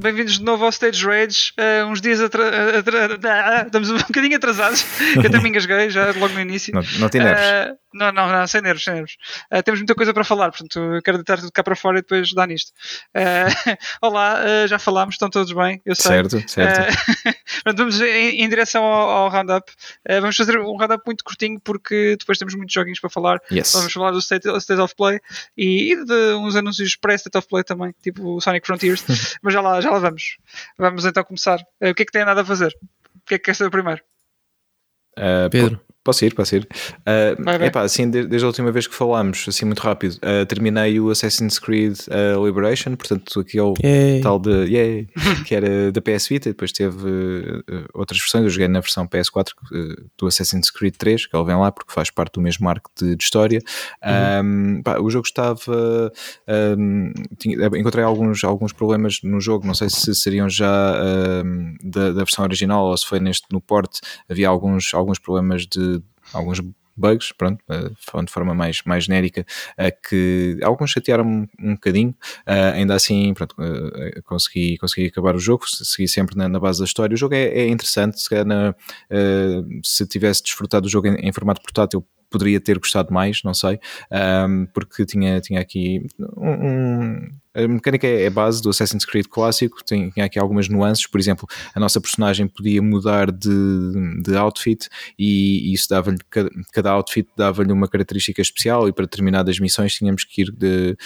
bem-vindos de novo ao Stage Rage. Uh, uns dias atra atra atra estamos um bocadinho atrasados, eu me engasguei já logo no início. Não, não tem nervos. Uh, não, não, não, sem nervos, sem nervos. Uh, temos muita coisa para falar, portanto, eu quero deitar tudo cá para fora e depois dar nisto. olá, já falámos, estão todos bem, eu sei. Certo, certo. portanto, vamos em, em direção ao, ao roundup. vamos fazer um roundup muito curtinho porque depois temos muitos joguinhos para falar. Yes. Vamos falar do State, State of Play e, e de uns anúncios pré-State of Play também, tipo o Sonic Frontiers. Mas já lá, já lá vamos. Vamos então começar. Uh, o que é que tem nada a fazer? O que é que quer saber primeiro? Uh, Pedro. Posso ir, posso ir. Uh, Vai, vai. epá, assim, de- desde a última vez que falámos, assim muito rápido, uh, terminei o Assassin's Creed uh, Liberation, portanto aquele Yay. tal de yay, que era da PS Vita, e depois teve uh, outras versões, eu joguei na versão PS4 uh, do Assassin's Creed 3, que ele vem lá porque faz parte do mesmo arco de, de história. Um, pá, o jogo estava. um, tinha- encontrei alguns, alguns problemas no jogo, não sei se seriam já um, da, da versão original ou se foi neste no port, havia alguns, alguns problemas de alguns bugs, pronto, eh, de forma mais, mais genérica, eh, que alguns chatearam-me um bocadinho, eh, ainda assim, pronto, consegui, consegui acabar o jogo, segui sempre na, na base da história. O jogo é, é interessante, se, na- se tivesse desfrutado do jogo em, em formato portátil, poderia ter gostado mais, não sei, porque tinha, tinha aqui um, um- a mecânica é é base do Assassin's Creed clássico, tem- tinha aqui algumas nuances, por exemplo, a nossa personagem podia mudar de, de outfit e isso dava-lhe, cada, cada outfit dava-lhe uma característica especial e para determinadas missões tínhamos que ir de-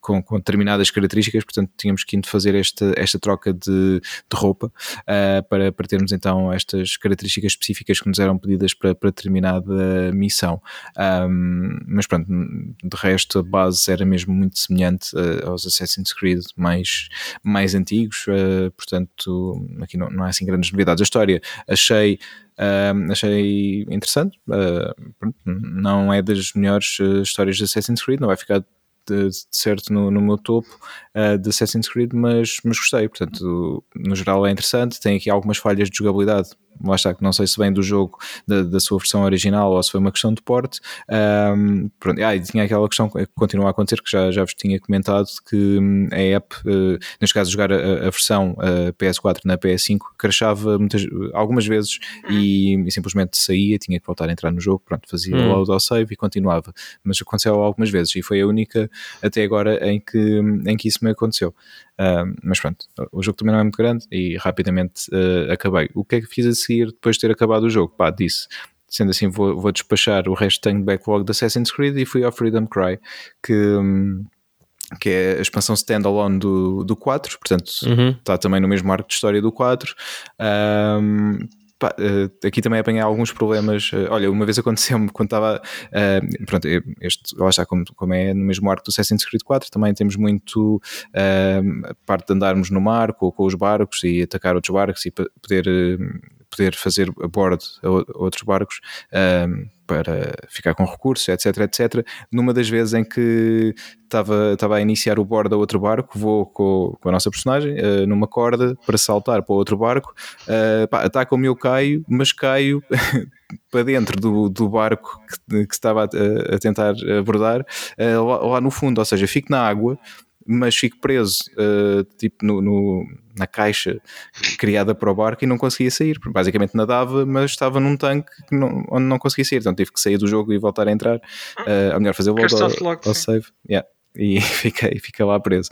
com, com determinadas características, portanto tínhamos que fazer esta, esta troca de, de roupa ah, para, para termos então estas características específicas que nos eram pedidas para, para determinada missão. Um, mas pronto, de resto a base era mesmo muito semelhante uh, aos Assassin's Creed mais, mais antigos, uh, portanto aqui não, não há assim grandes novidades. A história achei, um, achei interessante, uh, pronto, não é das melhores uh, histórias de Assassin's Creed, não vai ficar de, de certo no, no meu topo uh, de Assassin's Creed, mas, mas gostei, portanto no geral é interessante, tem aqui algumas falhas de jogabilidade lá está, que não sei se vem do jogo da, da sua versão original ou se foi uma questão de porte. Um, pronto, ah, e tinha aquela questão que continua a acontecer, que já, já vos tinha comentado, que hum, a app, uh, neste caso jogar a, a versão uh, PS4 na PS5, crashava muitas, algumas vezes e, e simplesmente saía, tinha que voltar a entrar no jogo, pronto, fazia Hum. load ao save e continuava. Mas aconteceu algumas vezes e foi a única até agora em que, em que isso me aconteceu. Um, mas pronto, o jogo também não é muito grande e rapidamente uh, acabei. O que é que fiz a seguir depois de ter acabado o jogo? Pá, disse. Sendo assim, vou, vou despachar o resto tenho backlog de Assassin's Creed e fui ao Freedom Cry, que, hum, que é a expansão standalone do, do 4, portanto Uhum. está também no mesmo arco de história do 4. Um, pá, eh, aqui também apanhei alguns problemas. eh, olha, uma vez aconteceu-me quando estava. eh, pronto, este, lá está, como, como é no mesmo arco do Assassin's Creed 4, também temos muito eh, a parte de andarmos no mar com, com os barcos e atacar outros barcos e poder, poder fazer a bordo a outros barcos. eh, para ficar com recursos, etc, etc. Numa das vezes em que estava, estava a iniciar o bordo a outro barco, vou com, com a nossa personagem eh, numa corda para saltar para outro barco, eh, pá, ataca-me eu caio, mas caio para dentro do, do barco que, que estava a, a tentar abordar, eh, lá, lá no fundo, ou seja, fico na água, mas fico preso eh, tipo no, no- na caixa criada para o barco e não conseguia sair. Basicamente nadava, mas estava num tanque que não- onde não conseguia sair. Então tive que sair do jogo e voltar a entrar. Eh, ou melhor, fazer o load Ficaste ao, ao save. Yeah. E fiquei, fiquei lá preso.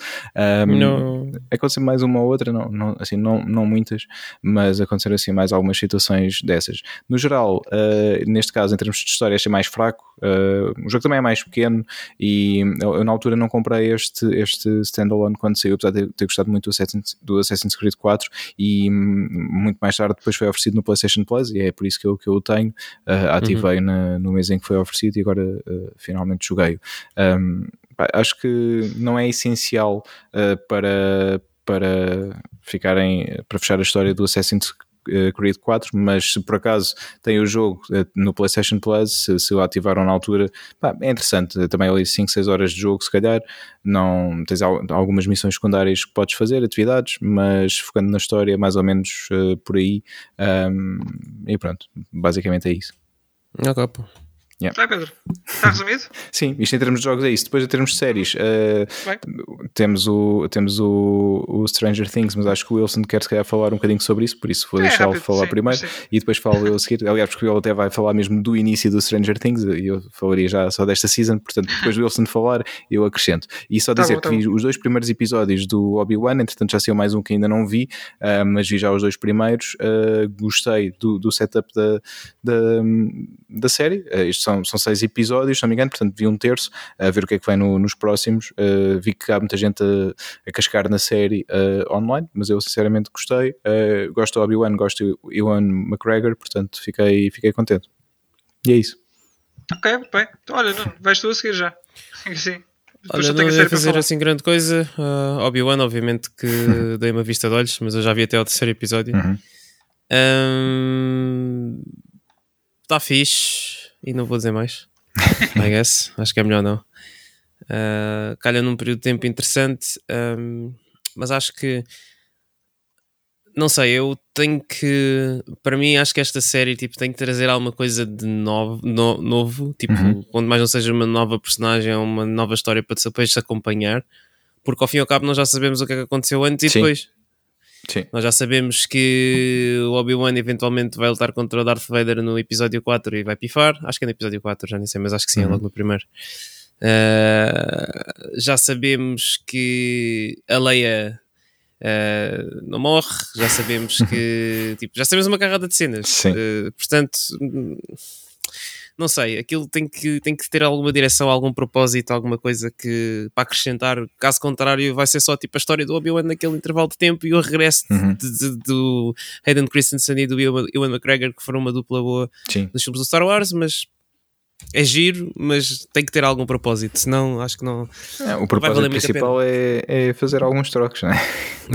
Um, Não. Aconteceu mais uma ou outra, não, não, assim, não, não muitas, mas aconteceram assim mais algumas situações dessas. No geral, uh, neste caso, em termos de história, achei mais fraco. Uh, o jogo também é mais pequeno e eu, eu na altura não comprei este, este standalone quando saiu, apesar de ter, gostado muito do Assassin's, do Assassin's Creed 4 e hum, muito mais tarde depois foi oferecido no PlayStation Plus e é por isso que eu, que eu o tenho. Uh, ativei na- no mês em que foi oferecido e agora finalmente joguei-o. Um, acho que não é essencial uh, para, para ficarem para fechar a história do Assassin's eh, Creed 4, mas se por acaso tem o jogo eh, no PlayStation Plus, se, se o ativaram na altura, pá, é interessante. Também ali 5, 6 horas de jogo, se calhar. Não, tens al- algumas missões secundárias que podes fazer, atividades, mas focando na história, mais ou menos eh, por aí. Um, e pronto, basicamente é isso. Ok. Yeah. Pedro. Está resumido? Sim, isto em termos de jogos é isso. Depois em termos de séries, uh, temos, o, temos o, o Stranger Things, mas acho que o Wilson quer se calhar falar um bocadinho sobre isso, por isso vou É, deixá-lo falar sim, primeiro sim. e depois falo eu a seguir. Aliás, porque ele até vai falar mesmo do início do Stranger Things e eu falaria já só desta season, portanto, depois do Wilson falar, eu acrescento. E só Tá dizer bom, tá que vi os dois primeiros episódios do Obi-Wan, entretanto já saiu mais um que ainda não vi, uh, mas vi já os dois primeiros. Uh, gostei do, do setup da, da, da série. Uh, isto são, são seis episódios, se não me engano, portanto vi um terço, a ver o que é que vai no- nos próximos. Uh, vi que há muita gente a, a cascar na série uh, online, mas eu sinceramente gostei. Uh, gosto do Obi-Wan, gosto do Ewan McGregor, portanto fiquei, fiquei contente. E é isso. Ok, bem. Então, olha, não, vais tu a seguir já. Sim. Olha, não tenho a ia fazer falar. assim grande coisa. Uh, Obi-Wan, obviamente que dei uma vista de olhos, mas eu já vi até ao terceiro episódio. Uhum. Está fixe. E não vou dizer mais. I guess. Acho que é melhor não. Uh, calha num período de tempo interessante. um, mas acho que. Não sei, eu tenho que. Para mim, acho que esta série tipo, tem que trazer alguma coisa de novo, no- novo tipo, Uhum. quando mais não seja uma nova personagem ou uma nova história para depois se acompanhar, porque ao fim e ao cabo nós já sabemos o que é que aconteceu antes e Sim. depois. Sim. Nós já sabemos que o Obi-Wan eventualmente vai lutar contra o Darth Vader no episódio 4 e vai pifar. Acho que é no episódio 4, já nem sei, mas acho que sim, é Uhum. logo no primeiro. Uh, já sabemos que a Leia uh, não morre, já sabemos que tipo, já sabemos uma carrada de cenas. Sim. Uh, portanto, não sei, aquilo tem que, tem que ter alguma direção, algum propósito, alguma coisa que para acrescentar. Caso contrário, vai ser só tipo a história do Obi-Wan naquele intervalo de tempo e o regresso Uhum. de- de- do Hayden Christensen e do Ewan McGregor, que foram uma dupla boa Sim. nos filmes do Star Wars, mas é giro, mas tem que ter algum propósito, senão acho que não. É, o propósito principal é, é fazer alguns trocos, não é?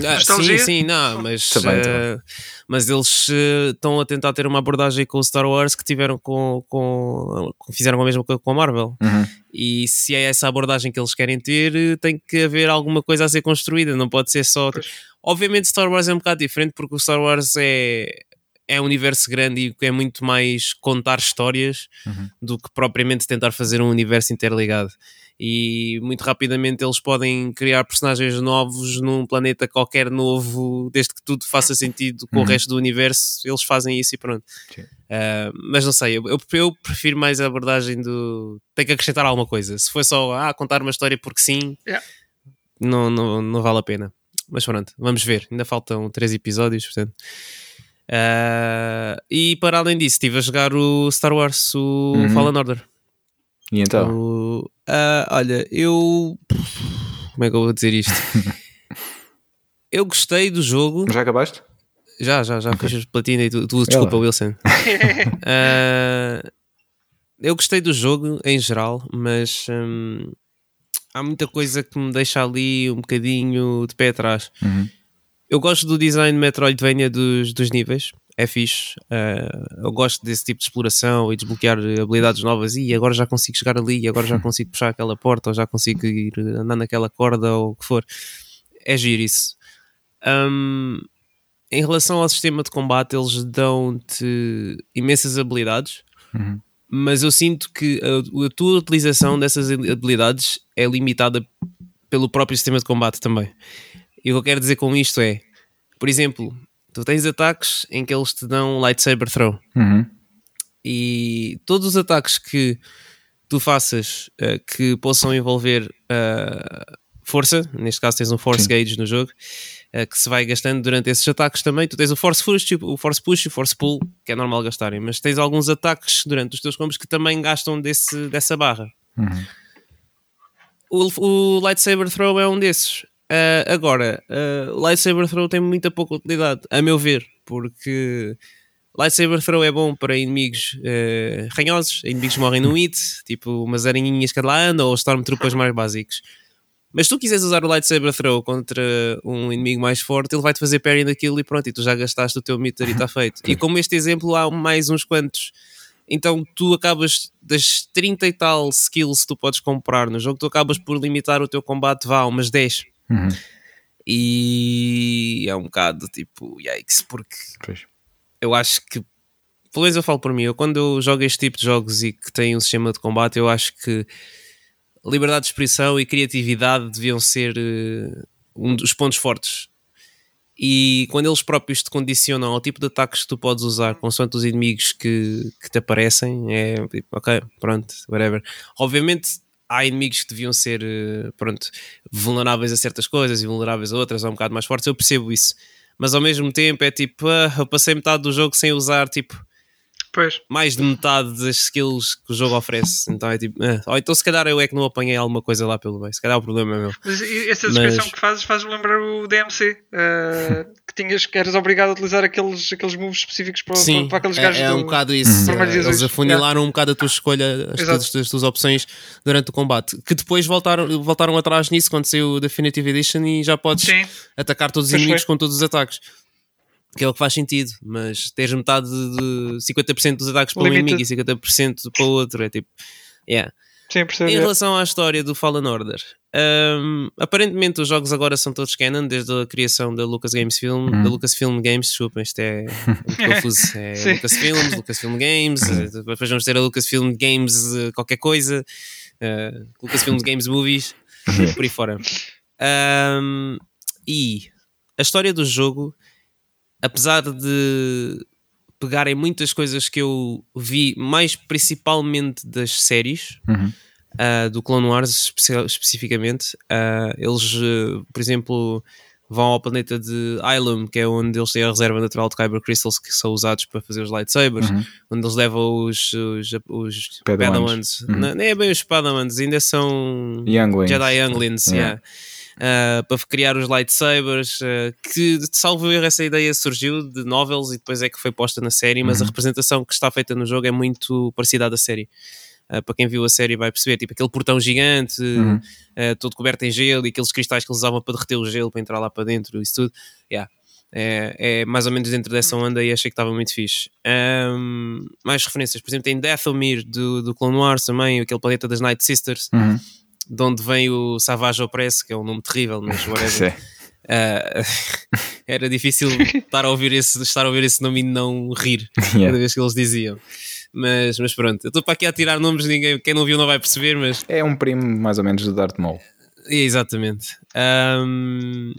Ah, sim, sim, não, mas, Também, eh, mas eles eh, estão a tentar ter uma abordagem com o Star Wars que tiveram com, com, com- fizeram a mesma coisa com a Marvel. Uhum. E se é essa abordagem que eles querem ter, eh, tem que haver alguma coisa a ser construída, não pode ser só. Pois. Obviamente, Star Wars é um bocado diferente porque o Star Wars é, é um universo grande e é muito mais contar histórias Uhum. do que propriamente tentar fazer um universo interligado. E muito rapidamente eles podem criar personagens novos num planeta qualquer novo, desde que tudo faça sentido com o Uhum. resto do universo, eles fazem isso e pronto. Sim. Uh, mas não sei, eu, eu- eu prefiro mais a abordagem do tem que acrescentar alguma coisa. Se foi só ah, contar uma história porque sim, Yeah. não, não, não vale a pena. Mas pronto, vamos ver. Ainda faltam três episódios, portanto. Uh, e para além disso, estive a jogar o Star Wars, o Uhum. Fallen Order. E então? O- ah, olha, eu. Como é que eu vou dizer isto? eu gostei do jogo. Já acabaste? Já, já, já fiz platina e tu, tu desculpa, lá. Wilson. Ah, eu gostei do jogo em geral, mas hum, há muita coisa que me deixa ali um bocadinho de pé atrás. Uhum. Eu gosto do design Metroidvania dos, dos níveis, é fixe. Ah, eu gosto desse tipo de exploração e desbloquear habilidades novas. E agora já consigo chegar ali, e agora já consigo puxar aquela porta, ou já consigo ir andar naquela corda, ou o que for. É giro isso. Hum, em relação ao sistema de combate, eles dão-te imensas habilidades, Uhum. mas eu sinto que a, a tua utilização dessas habilidades é limitada pelo próprio sistema de combate também. E o que eu quero dizer com isto é, por exemplo, tu tens ataques em que eles te dão lightsaber throw Uhum. e todos os ataques que tu faças eh, que possam envolver eh, força, neste caso tens um force Sim. gauge no jogo, eh, que se vai gastando durante esses ataques também. Tu tens o force push, o force push e o force pull, que é normal gastarem, mas tens alguns ataques durante os teus combos que também gastam desse, dessa barra. Uhum. O, o lightsaber throw é um desses. Ah, agora, o lightsaber throw tem muita pouca utilidade, a meu ver, porque lightsaber throw é bom para inimigos eh, ranhosos, inimigos morrem no hit, tipo umas aranhinhas que lá andam ou stormtroopers mais básicos. Mas se tu quiseres usar o lightsaber throw contra um inimigo mais forte, ele vai-te fazer parry daquilo e pronto, e tu já gastaste o teu meter e está feito. E como este exemplo, há mais uns quantos. Então tu acabas das 30 e tal skills que tu podes comprar no jogo, tu acabas por limitar o teu combate vá umas 10. Uhum. E é um bocado tipo, yikes, porque Pois. eu acho que pelo menos eu falo por mim, eu quando eu jogo este tipo de jogos e que tem um sistema de combate, eu acho que liberdade de expressão e criatividade deviam ser uh, um dos pontos fortes. E quando eles próprios te condicionam ao tipo de ataques que tu podes usar consoante os inimigos que, que te aparecem, é tipo, ok, pronto, whatever. Obviamente há inimigos que deviam ser, uh, pronto, vulneráveis a certas coisas e vulneráveis a outras, ou um bocado mais fortes, eu percebo isso. Mas ao mesmo tempo é tipo, uh, eu passei metade do jogo sem usar, tipo, Pois. mais de metade das skills que o jogo oferece. Então é tipo, ou então se calhar eu é que não apanhei alguma coisa lá pelo meio. Se calhar o problema é meu. Mas essa descrição Mas- que fazes faz-me lembrar o DMC, eh, que tinhas que eras obrigado a utilizar aqueles, aqueles moves específicos para, Sim, para, para aqueles é, gajos é do- um bocado isso. Eles afunilaram um bocado a tua escolha, as tuas, as tuas opções durante o combate. Que depois voltaram, voltaram atrás nisso quando saiu o Definitive Edition e já podes Sim, atacar todos os Pois inimigos foi. com todos os ataques. Que é o que faz sentido, mas teres metade de 50% dos ataques para um Limited. inimigo e 50% para o outro é tipo. Yeah. sim, percebo. Em relação à história do Fallen Order, hum, aparentemente os jogos agora são todos canon, desde a criação da Lucas Games Film, Uhum. da Lucasfilm Games, desculpa, isto é muito confuso. É. Lucasfilms, Lucasfilm Games, eh, depois vamos ter a Lucasfilm Games eh, qualquer coisa, uh, Lucasfilm Games Movies, por aí fora. Hum, e a história do jogo, apesar de pegarem muitas coisas que eu vi, mais principalmente das séries, Uhum. uh, do Clone Wars espe- especificamente, uh, eles, uh, por exemplo, vão ao planeta de Ilum, que é onde eles têm a reserva natural de Kyber Crystals que são usados para fazer os lightsabers, Uhum. onde eles levam os, os, os Padawans. Padawans. Uhum. Não, nem é bem os Padawans, ainda são Younglings. Jedi Younglings, Yeah. yeah. Uh, para criar os lightsabers, uh, que salvo erro essa ideia surgiu de novels e depois é que foi posta na série, mas a Uhum. representação que está feita no jogo é muito parecida à da série. Uh, para quem viu a série vai perceber, tipo aquele portão gigante, Uhum. uh, todo coberto em gelo e aqueles cristais que eles usavam para derreter o gelo para entrar lá para dentro, isso tudo. Yeah. É, é mais ou menos dentro dessa onda e achei que estava muito fixe. Um, mais referências, por exemplo, tem Dathomir do, do Clone Wars também, aquele planeta das Night Sisters, Uhum. De onde vem o Savage Opress, que é um nome terrível, mas whatever. Ah, era difícil estar a, ouvir esse, estar a ouvir esse nome e não rir cada Yeah. vez que eles diziam. Mas, mas pronto, eu estou para aqui a tirar nomes, ninguém, quem não viu não vai perceber, mas É um primo mais ou menos do Darth Maul. é, Exatamente. Ahm,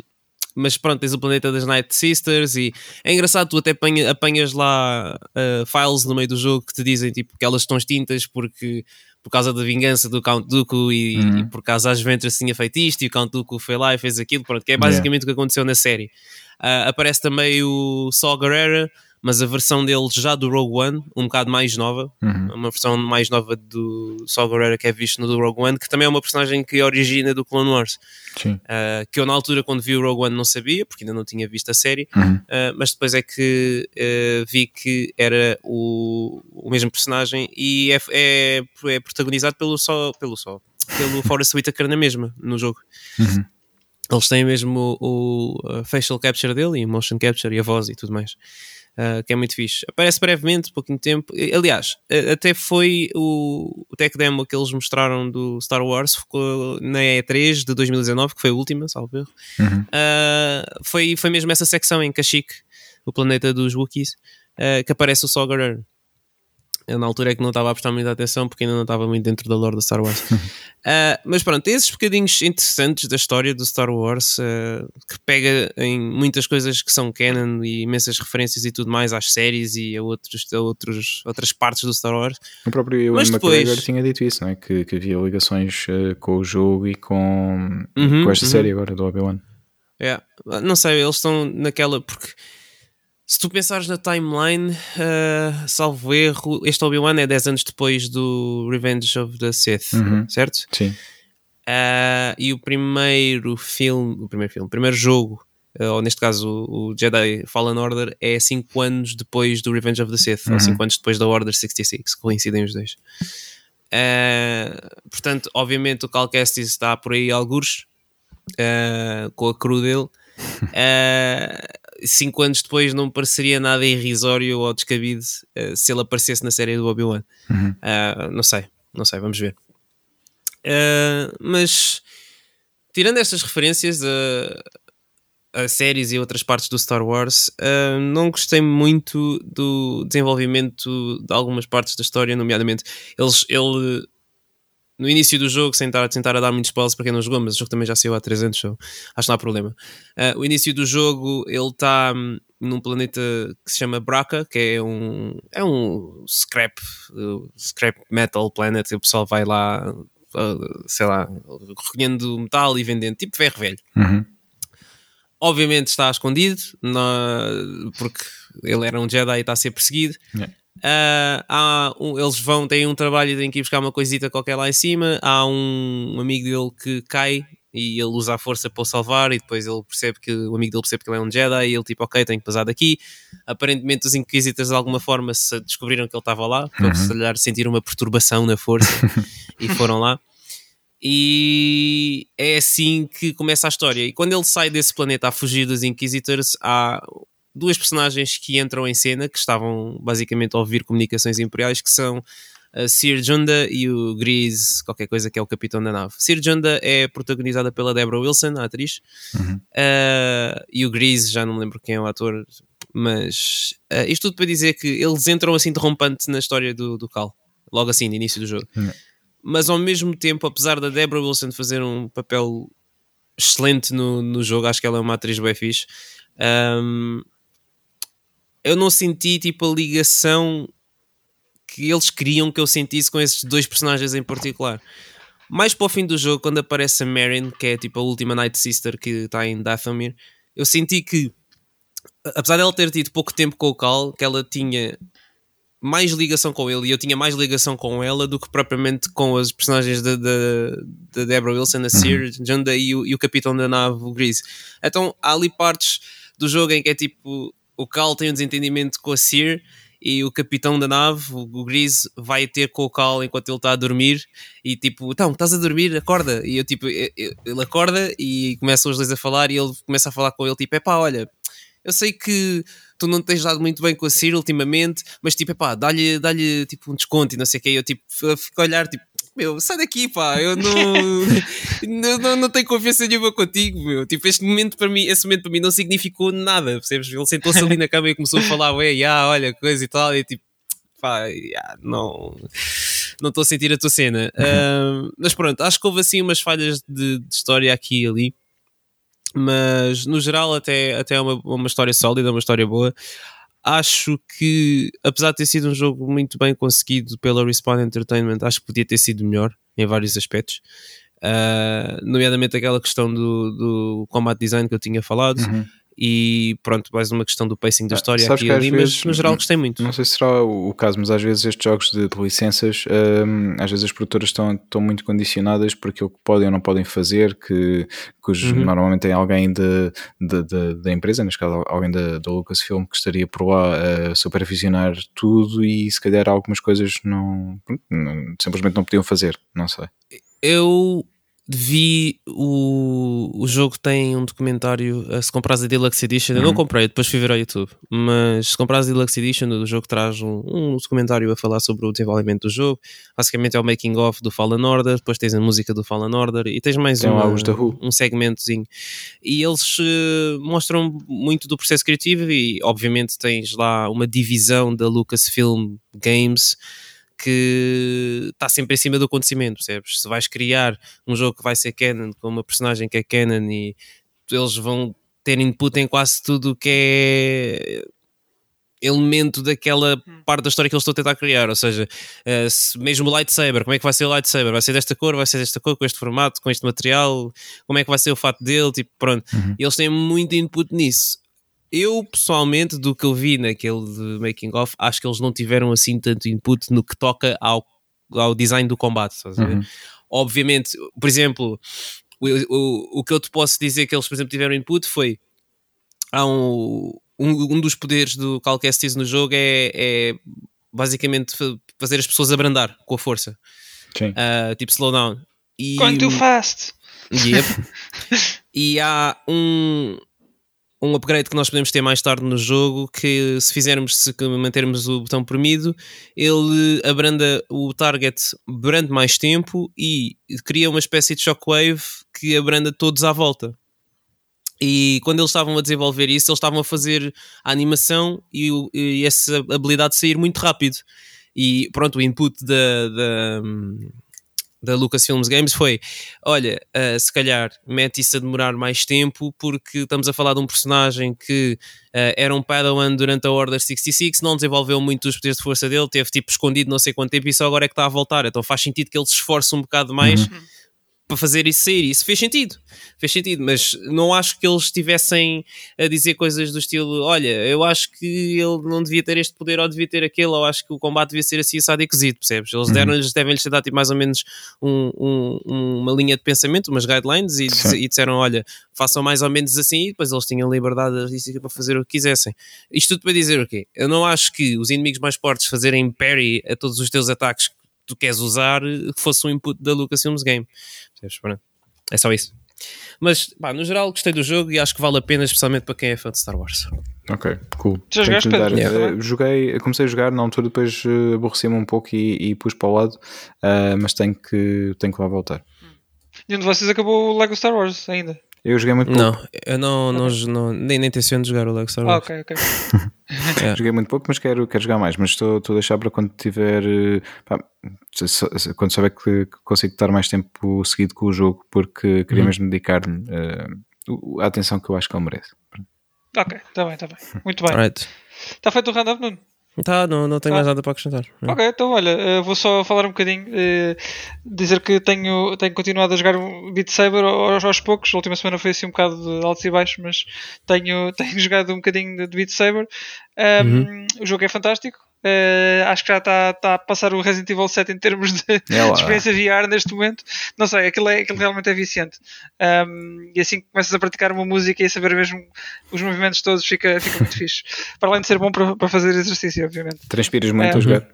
mas pronto, tens o planeta das Night Sisters e é engraçado, tu até apanha- apanhas lá ah, files no meio do jogo que te dizem tipo, que elas estão extintas porque por causa da vingança do Count Dooku e, Uhum. e por causa das Ventress tinha feito isto e o Count Dooku foi lá e fez aquilo, pronto, que é basicamente o que aconteceu na série. Ah, aparece também o Saw Gerrera, mas a versão dele já do Rogue One, um bocado mais nova, Uhum. uma versão mais nova do Saw Gerrera que é visto no do Rogue One, que também é uma personagem que origina do Clone Wars. Sim. Uh, que eu na altura quando vi o Rogue One não sabia, porque ainda não tinha visto a série, Uhum. uh, mas depois é que uh, vi que era o, o mesmo personagem e é, é, é protagonizado pelo só, pelo só, pelo Forrest Whitaker na mesma, no jogo. Uhum. Eles têm mesmo o, o, facial capture dele e motion capture e a voz e tudo mais. Uh, que é muito fixe. Aparece brevemente, pouquinho tempo. Aliás, até foi o, o tech demo que eles mostraram do Star Wars ficou na E3 de 2019, que foi a última, salvo erro. Uhum. Uh, foi, foi mesmo essa secção em Kashyyyk, o planeta dos Wookiees, uh, que aparece o Gerrera. Eu na altura é que não estava a prestar muita atenção porque ainda não estava muito dentro da lore do Star Wars. Uh, mas pronto, tem esses bocadinhos interessantes da história do Star Wars uh, que pega em muitas coisas que são canon e imensas referências e tudo mais às séries e a, outros, a outros, outras partes do Star Wars. O próprio Ewan Mas depois- McGregor tinha dito isso, não é? Que, que havia ligações eh, com o jogo e com, Uhum, com esta uhum. série agora do Obi-Wan. É, não sei, eles estão naquela. Porque se tu pensares na timeline, uh, salvo erro, este Obi-Wan é 10 anos depois do Revenge of the Sith, Uhum. certo? Sim. Uh, e o primeiro filme, o primeiro filme, o primeiro jogo, uh, ou neste caso o, o Jedi Fallen Order, é 5 anos depois do Revenge of the Sith, ou Uhum. 5 anos depois da Order 66, coincidem os dois. Portanto, obviamente o Cal Kestis está por aí algures com a crew dele. Cinco anos depois não me pareceria nada irrisório ou descabido uh, se ele aparecesse na série do Obi-Wan. Uhum. Uh, não sei, não sei, vamos ver. Uh, mas tirando estas referências, a séries e outras partes do Star Wars, uh, não gostei muito do desenvolvimento de algumas partes da história, nomeadamente eles, ele no início do jogo, sem tentar, tentar a dar muitos spoilers para quem não jogou, mas o jogo também já saiu há 300, so acho que não há problema. Uh, o início do jogo, ele está hum, num planeta que se chama Braca, que é um, é um scrap, uh, scrap metal planet, o pessoal vai lá, uh, sei lá, recolhendo metal e vendendo, tipo ferro velho. Uhum. Obviamente está escondido, porque ele era um Jedi e está a ser perseguido. Yeah. Uh, há um, eles vão, têm um trabalho, têm que ir buscar uma coisita qualquer lá em cima. Há um, um amigo dele que cai e ele usa a força para o salvar. E depois ele percebe que o amigo dele percebe que ele é um Jedi. E ele, tipo, ok, tenho que passar daqui. Aparentemente, os Inquisitors de alguma forma se descobriram que ele estava lá, para Uhum. se calhar sentir uma perturbação na força e foram lá. E é assim que começa a história. E quando ele sai desse planeta a fugir dos Inquisitors, há duas personagens que entram em cena que estavam basicamente a ouvir comunicações imperiais, que são a Sir Junda e o Grease, qualquer coisa que é o capitão da nave. Sir Junda é protagonizada pela Deborah Wilson, a atriz, Uhum. Uh, e o Grease, já não me lembro quem é o ator, mas uh, isto tudo para dizer que eles entram assim derrompante na história do, do Cal, logo assim, no início do jogo. Yeah. Mas ao mesmo tempo, apesar da Deborah Wilson fazer um papel excelente no, no jogo, acho que ela é uma atriz bem fixe, um, eu não senti tipo a ligação que eles queriam que eu sentisse com esses dois personagens em particular. Mais para o fim do jogo, quando aparece a Marin, que é tipo a última Night Sister que está em Dathomir, eu senti que, apesar dela ter tido pouco tempo com o Cal, que ela tinha mais ligação com ele e eu tinha mais ligação com ela do que propriamente com as personagens da, da, da Deborah Wilson, a Sear, Junda e o, e o capitão da nave, o Grease. Então há ali partes do jogo em que é tipo o Cal tem um desentendimento com a Sear e o capitão da nave, o, Grease, vai ter com o Cal enquanto ele está a dormir e tipo, então, estás a dormir, acorda. E eu tipo, ele acorda e começam os dois a falar e ele começa a falar com ele, tipo, é pá, olha, eu sei que tu não tens dado muito bem com a Ciro ultimamente, mas tipo, epá, dá-lhe dá tipo um desconto e não sei o que. Eu tipo, fico a olhar, tipo, meu, sai daqui, pá, eu não, não, não, não tenho confiança nenhuma contigo, meu. Tipo, este momento para mim, esse momento para mim não significou nada, percebes? Ele sentou-se ali na cama e começou a falar, ué, já, olha, coisa e tal, e tipo, pá, já, não não estou a sentir a tua cena. Ah, mas pronto, acho que houve assim umas falhas de, de história aqui e ali. Mas no geral, até, até é uma, uma história sólida, uma história boa. Acho que, apesar de ter sido um jogo muito bem conseguido pela Respawn Entertainment, acho que podia ter sido melhor em vários aspectos. Ah, nomeadamente aquela questão do, do combat design que eu tinha falado. Uhum. E pronto, mais uma questão do pacing da Ah, história sabes aqui e ali, vezes- mas no geral gostei muito. Não sei se será o, o caso, mas às vezes estes jogos de, de licenças, hum, às vezes as produtoras estão, estão muito condicionadas por aquilo que podem ou não podem fazer, que, que os- Uhum. normalmente tem alguém de, de- de- da empresa, neste caso alguém da, da Lucasfilm, que estaria por lá a supervisionar tudo e se calhar algumas coisas não, não- simplesmente não podiam fazer, não sei. Eu vi o, o jogo tem um documentário eh, se comprares a Deluxe Edition, eu não Uhum. comprei, depois fui ver ao YouTube, mas se comprares a Deluxe Edition, o jogo traz um, um documentário a falar sobre o desenvolvimento do jogo. Basicamente é o making of do Fallen Order, depois tens a música do Fallen Order e tens mais Tem uma- um segmentozinho. E eles eh, mostram muito do processo criativo e obviamente tens lá uma divisão da Lucasfilm Games que está sempre em cima do acontecimento, percebes? Se vais criar um jogo que vai ser canon com uma personagem que é canon e eles vão ter input em quase tudo o que é elemento daquela parte da história que eles estão a tentar criar, ou seja, eh, se- mesmo o lightsaber, como é que vai ser o lightsaber? Vai ser desta cor, vai ser desta cor, com este formato, com este material, como é que vai ser o fato dele, tipo, pronto. Uhum. Eles têm muito input nisso. Eu, pessoalmente, do que eu vi naquele de making of, acho que eles não tiveram assim tanto input no que toca ao, ao design do combate. Uhum. Obviamente, por exemplo, o, o, o que eu te posso dizer que eles, por exemplo, tiveram input foi há um, um, um dos poderes do Cal Kestis no jogo é, é basicamente fa- fazer as pessoas abrandar com a força, Sim. Ah, tipo slowdown. E, Going too fast. Yep. e há um, um upgrade que nós podemos ter mais tarde no jogo que se fizermos, se mantermos o botão premido, ele abranda o target durante mais tempo e cria uma espécie de shockwave que abranda todos à volta. E quando eles estavam a desenvolver isso, eles estavam a fazer a animação e, e essa habilidade de sair muito rápido. E pronto, o input da, da, da Lucasfilms Games foi: olha, ah, se calhar mete isso a demorar mais tempo, porque estamos a falar de um personagem que ah, era um Padawan durante a Order 66, não desenvolveu muito os poderes de força dele, teve tipo escondido não sei quanto tempo e só agora é que está a voltar. Então faz sentido que ele se esforce um bocado mais para fazer isso sair. Isso fez sentido, fez sentido, mas não acho que eles estivessem a dizer coisas do estilo: olha, eu acho que ele não devia ter este poder ou devia ter aquele, ou acho que o combate devia ser assim, assado e cozido, percebes? Eles deram-lhes, devem-lhes ter dado tipo, mais ou menos um- um- uma linha de pensamento, umas guidelines, e, e disseram: olha, façam mais ou menos assim, e depois eles tinham liberdade para fazer o que quisessem. Isto tudo para dizer o quê? Eu não acho que os inimigos mais fortes fazerem parry a todos os teus ataques que tu queres usar fosse um input da Lucasfilms Game. É só isso. Mas, pá, no geral, gostei do jogo e acho que vale a pena, especialmente para quem é fã de Star Wars. Ok, cool. Já jogaste, dar- Yeah. eh, joguei, comecei a jogar na altura, depois eh, aborreci-me um pouco e, e pus para o lado, ah, mas tenho que, tenho que lá voltar. E um de vocês acabou o Lego Star Wars ainda? Eu joguei muito pouco, Não, eu não, não, não- nem, nem tenciono jogar o Lego Star Ah, Wars. ok, ok. joguei muito pouco, mas quero, quero jogar mais. Mas estou, estou a deixar para quando tiver, eh, pá, quando souber que, consigo estar mais tempo seguido com o jogo, porque queria Uhum. mesmo dedicar-me eh, o- a atenção que eu acho que ele merece. Ok, está bem, está bem. Muito bem. Está feito o round-up, Nuno? Tá, não, não tenho Tá. mais nada para acrescentar. Ok, então olha, eh, vou só falar um bocadinho, eh, dizer que tenho, tenho continuado a jogar um Beat Saber aos, aos poucos. A última semana foi assim um bocado de altos e baixos, mas tenho, tenho jogado um bocadinho de, Beat Saber. Um, O jogo é fantástico. Eh, acho que já está está a passar o Resident Evil 7 em termos de, É de experiência VR neste momento. Não sei, aquilo, é, aquilo realmente é viciante. Um, e assim que começas a praticar uma música e a saber mesmo os movimentos todos, fica, fica muito fixe. Para além de ser bom para, para fazer exercício, obviamente. Transpiras muito É. a jogar?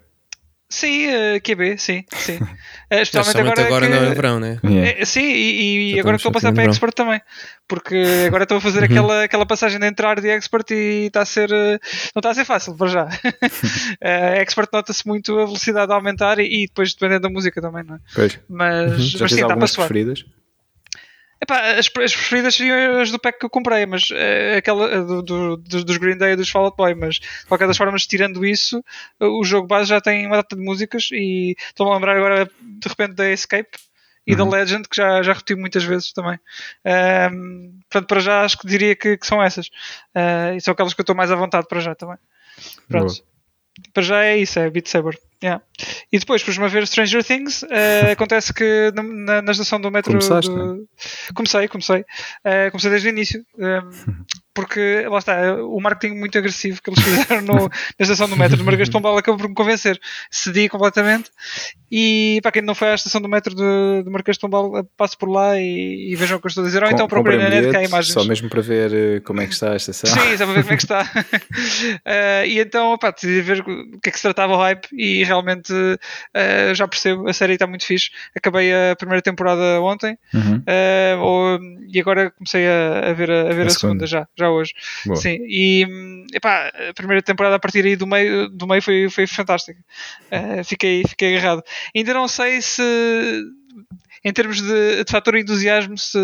Sim, eh, QB, sim, sim. Eh, especialmente agora, agora, que- no verão, né? Yeah. É, sim, e, e agora estou a passar para? Expert também. Porque agora estou a fazer aquela, aquela passagem de entrar de Expert e está a ser. eh, Não está a ser fácil para já. Eh, expert nota-se muito a velocidade a aumentar e, e depois dependendo da música também, não é? Pois. Mas, Já mas sim, está para algumas suar. preferidas? Epá, as, as preferidas seriam as do pack que eu comprei, mas eh, aquela eh, do, do- dos, Green Day e dos Fall Out Boy, mas de qualquer das formas, tirando isso, eh, o jogo base já tem uma data de músicas e estou-me a lembrar agora de repente da Escape e da Legend, que já, já repeti muitas vezes também. Ahm, portanto, para já acho que diria que, que são essas. Ah, e são aquelas que eu estou mais à vontade para já também. Pronto. Para já é isso, é Beat Saber. Yeah. E depois, por me ver Stranger Things, eh, acontece que na, na- estação do metro. Começaste, do- não Comecei, comecei. Eh, comecei desde o início. ehm, porque, lá está, o marketing muito agressivo que eles fizeram no- na estação do metro de Margas de Pombal acabou por me convencer. Cedi completamente. E para quem não foi à estação do metro de, de Marquês de Pombal, eh, passe por lá e, e vejam o que eu estou a dizer. Ou então Com- procurem na net que há imagens. Só mesmo para ver eh, como é que está a estação. Sim, só para ver como é que está. Eh, e então, pá, decidi ver o que é que se tratava o hype e realmente eh, já percebo, a série está muito fixe. Acabei a primeira temporada ontem Uhum. eh, ou- e agora comecei a, a ver, a, a ver a, segunda. segunda. já, já hoje. Boa. Sim, e epá, a primeira temporada a partir aí do meio, do meio foi, foi fantástica. Eh, fiquei, fiquei agarrado. Ainda não sei se em termos de, de fator entusiasmo, se,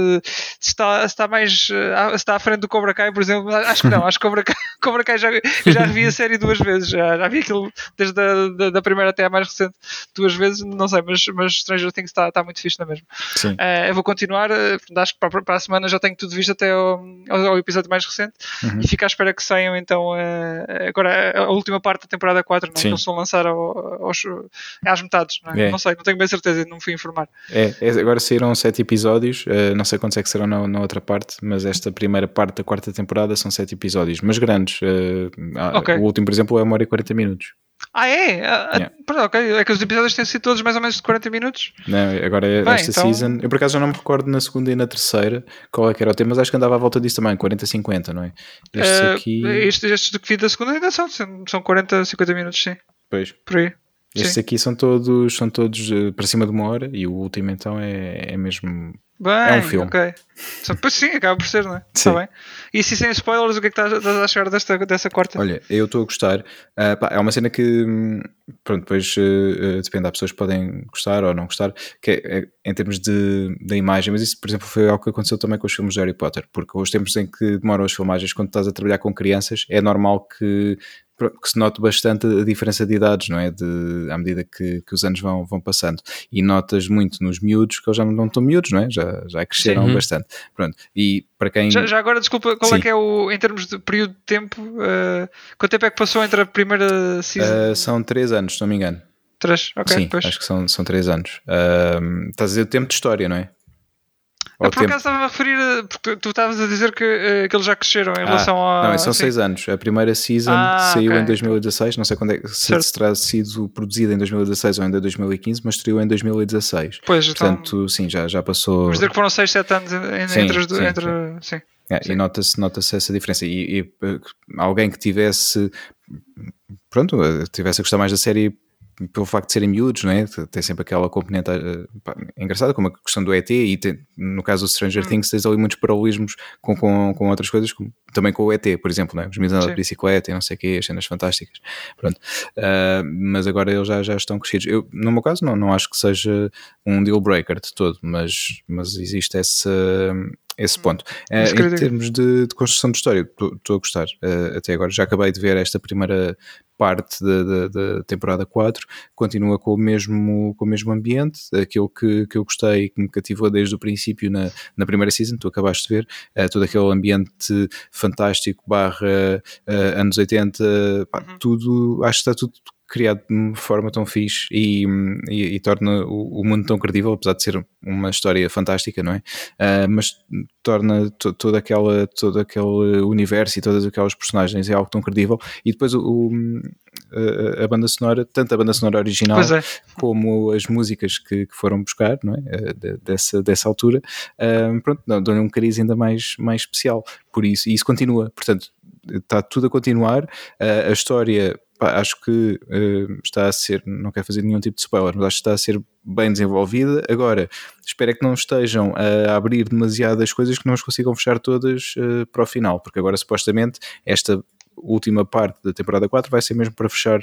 se está, se está mais eh, se está à frente do Cobra Kai, por exemplo, acho que não, acho que Cobra Kai, Cobra Kai já, já revi a série duas vezes, já, já vi aquilo desde a da, da primeira até a mais recente duas vezes, não sei, mas, mas Stranger Things está, está muito fixe na mesma. Sim. Eh, eu vou continuar, eh, acho que para, para a semana já tenho tudo visto até ao, ao- episódio mais recente Uhum. e fico à espera que saiam então eh, agora a última parte da temporada 4, não é? Que eles vão lançar ao- aos, às metades, não, é? É. não sei, não tenho bem certeza, não me fui informar. É, é, agora saíram sete episódios, eh, não sei quantos é que serão na, na outra parte, mas esta primeira parte da quarta temporada são sete episódios, mas grandes. eh, há- Ok. O último, por exemplo, é uma hora e 40 minutos. Ah, é? Ah, ah, Yeah. ok. É que os episódios têm sido todos mais ou menos de 40 minutos. Não, agora é Bem, esta então- season. Eu por acaso já não me recordo na segunda e na terceira qual é que era o tema, mas acho que andava à volta disso também, 40-50, não é? Estes Ah, aqui. estes, estes do que vi da segunda ainda são, são são 40, 50 minutos, sim. Pois. Por aí. Estes Sim. aqui são todos, são todos eh, para cima de uma hora e o último então é, é mesmo Bem, É um filme. ok. Pois sim, acaba por ser, não é? Está bem. E se sem spoilers, o que é que estás, a achar desta, dessa quarta? Olha, eu estou a gostar. Ah, pá, é uma cena que, hum, pronto, depois eh, depende, há pessoas que podem gostar ou não gostar, que é, é em termos de, da imagem, mas isso, por exemplo, foi algo que aconteceu também com os filmes de Harry Potter, porque os tempos em que demoram as filmagens, quando estás a trabalhar com crianças, é normal que, que se note bastante a diferença de idades, não é? De, à medida que, que os anos vão, vão passando. E notas muito nos miúdos, que eles já não estão miúdos, não é? Já, já cresceram Sim. bastante. Pronto. E para quem. Já, já agora, desculpa, qual é Sim. que é o, em termos de período de tempo, eh, quanto tempo é que passou entre a primeira season? ah, são três anos, se não me engano. Três, ok, Sim, pois. acho que são, são três anos. Ahm, estás a dizer o tempo de história, não é? Ou Eu, por tempo- acaso estava a referir, a- porque tu estavas a dizer que, eh, que eles já cresceram em relação a. Ah, Não, são sim. seis anos. A primeira season Ah, saiu ok, em 2016. Não sei quando é, se, se terá sido produzida em 2016 ou ainda 2015, mas estreou em 2016. Pois, então. Portanto, sim, já, já passou. Vamos dizer que foram 6, 7 anos Sim, entre sim, entre, sim. É, e nota-se nota essa diferença. E, e, eh, alguém que tivesse, pronto, eh, tivesse a gostar mais da série pelo facto de serem miúdos, não é? Tem sempre aquela componente eh, pá, engraçada, como a questão do ET, e tem- no caso do Stranger Hum. Things, tens ali muitos paralelismos com, com, com outras coisas, como- também com o ET, por exemplo, não é? Os miúdos andam de bicicleta e não sei o quê, as cenas fantásticas. Pronto. Ah, mas agora eles já, já estão crescidos. Eu, no meu caso, não, não acho que seja um deal breaker de todo, mas, mas existe esse, esse ponto. Isso em termos de, de construção de história, estou a gostar eh, até agora. Já acabei de ver esta primeira parte da, da- da temporada 4, continua com o mesmo, com o mesmo ambiente, aquilo que, que eu gostei, que me cativou desde o princípio na, na primeira season, tu acabaste de ver, eh, todo aquele ambiente fantástico, barra anos 80, pá, Uhum. tudo, acho que está tudo criado de uma forma tão fixe e, e- e torna o, o mundo tão credível, apesar de ser uma história fantástica, não é? Ah, mas torna to, toda aquela, todo aquele universo e todas aquelas personagens é algo tão credível e depois o, o- a, banda sonora, tanto a banda sonora original é. como as músicas que, que foram buscar não é? De- dessa, dessa altura, ah, pronto, dão- dão-lhe um cariz ainda mais, mais especial. Por isso, e isso continua, portanto, está tudo a continuar. Ah, a história, pá, acho que ah, está a ser, não quero fazer nenhum tipo de spoiler, mas acho que está a ser bem desenvolvida. Agora, espero é que não estejam a abrir demasiadas coisas que não as consigam fechar todas ah, para o final, porque agora supostamente esta última parte da temporada 4 vai ser mesmo para fechar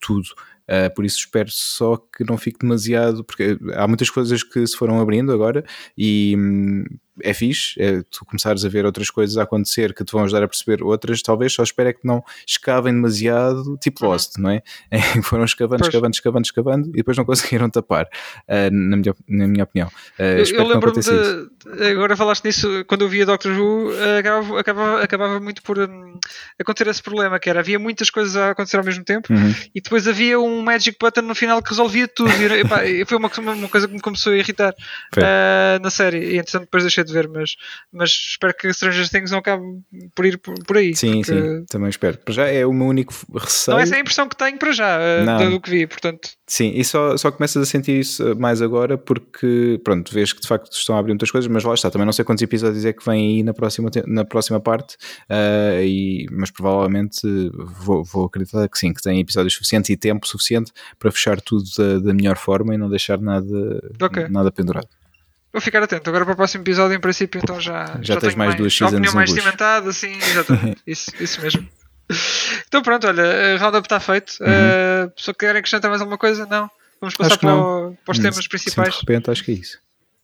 tudo. Uh, por isso espero só que não fique demasiado, porque há muitas coisas que se foram abrindo agora e hum, é fixe, é tu começares a ver outras coisas a acontecer que te vão ajudar a perceber outras, talvez só espero é que não escavem demasiado, tipo Uhum. Lost, não é? É, foram escavando, Pois. escavando, escavando, escavando e depois não conseguiram tapar, uh, na, minha, na minha opinião. Uh, Eu, eu lembro-me de. Agora falaste nisso, quando eu via Doctor Who, acabava, acabava, acabava muito por hum, acontecer esse problema, que era havia muitas coisas a acontecer ao mesmo tempo Uhum. e depois havia um magic button no final que resolvia tudo. E, epá, foi uma, uma coisa que me começou a irritar eh, na série. E entretanto depois deixei de ver, mas, mas espero que Stranger Things não acabe por ir por, por aí. Sim, porque sim, também espero. Para já é o meu único receio. Não, essa é a impressão que tenho para já Não. do, que vi, portanto. Sim, e só, só começas a sentir isso uh, mais agora porque, pronto, vês que de facto estão a abrir muitas coisas, mas lá está, também não sei quantos episódios é que vêm aí na próxima, na próxima parte, uh, e, mas provavelmente uh, vou, vou acreditar que sim, que tem episódios suficientes e tempo suficiente para fechar tudo da, da melhor forma e não deixar nada, Ok. nada pendurado. Vou ficar atento. Agora para o próximo episódio, em princípio, então já, Já tens tenho mais duas a opinião seasons no mais cimentada, sim, exatamente. isso, isso mesmo. Então pronto, olha, a roundup está feito. Uhum. Uh, pessoa que querem acrescentar mais alguma coisa? Não? Vamos passar para, o- para os Hum, temas sim, principais. de repente acho que é isso.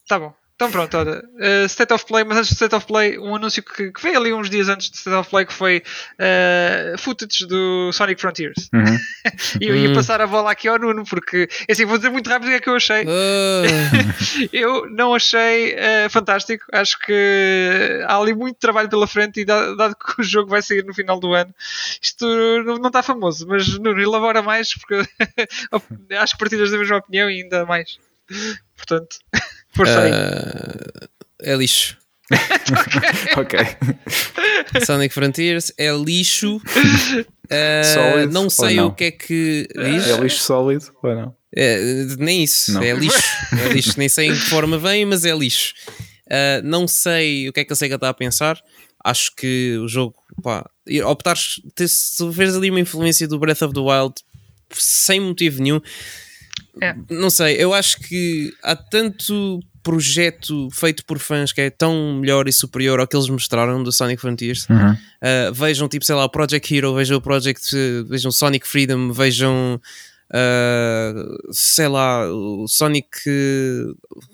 Tá bom. Então pronto, olha, uh, State of Play, mas antes do State of Play, um anúncio que, que veio ali uns dias antes do State of Play que foi uh, footage do Sonic Frontiers. Uhum. E eu ia Hum. passar a bola aqui ao Nuno, porque assim, vou dizer muito rápido o que é que eu achei. Ah, Eu não achei eh, fantástico. Acho que há ali muito trabalho pela frente e dado, dado que o jogo vai sair no final do ano, isto não, não está famoso, mas Nuno, elabora mais porque acho que partilhas da mesma opinião e ainda mais. Portanto, força aí. ah, é lixo. ok. Sonic Frontiers é lixo. Sólido não ou sei não? o que é que diz. É lixo sólido ou não? É, nem isso, Não. é lixo. É lixo, nem sei em que forma vem, mas é lixo. Ah, não sei o que é que a SEGA está a pensar. Acho que o jogo, pá, optares, se vês ali uma influência do Breath of the Wild sem motivo nenhum, É. não sei, eu acho que há tanto projeto feito por fãs que é tão melhor e superior ao que eles mostraram do Sonic Frontiers. Uhum. Uh, vejam, tipo, sei lá, o Project Hero, vejam o Project, vejam Sonic Freedom, vejam. Uh, sei lá, o Sonic.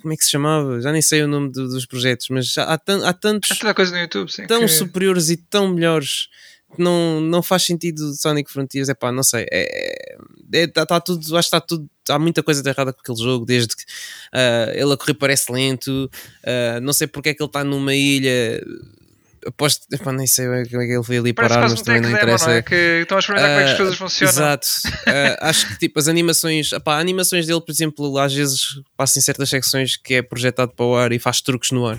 Como é que se chamava? Já nem sei o nome do, dos projetos, mas há, há tantos. Há tanta coisa no YouTube, sim. Tão que... superiores e tão melhores não, não faz sentido Sonic Frontiers. É pá, não sei. É, é, tá, tá tudo, acho que está tudo. Há muita coisa de errada com aquele jogo, desde que uh, ele a correr parece lento. Uh, não sei porque é que ele está numa ilha aposto, epá, nem sei como é que ele foi ali Parece parar, mas também não interessa. Não é? que estão a experimentar uh, como é que as coisas funcionam. Exato. acho que tipo, as animações, epá, animações dele, por exemplo, às vezes passa em certas secções que é projetado para o ar e faz truques no ar.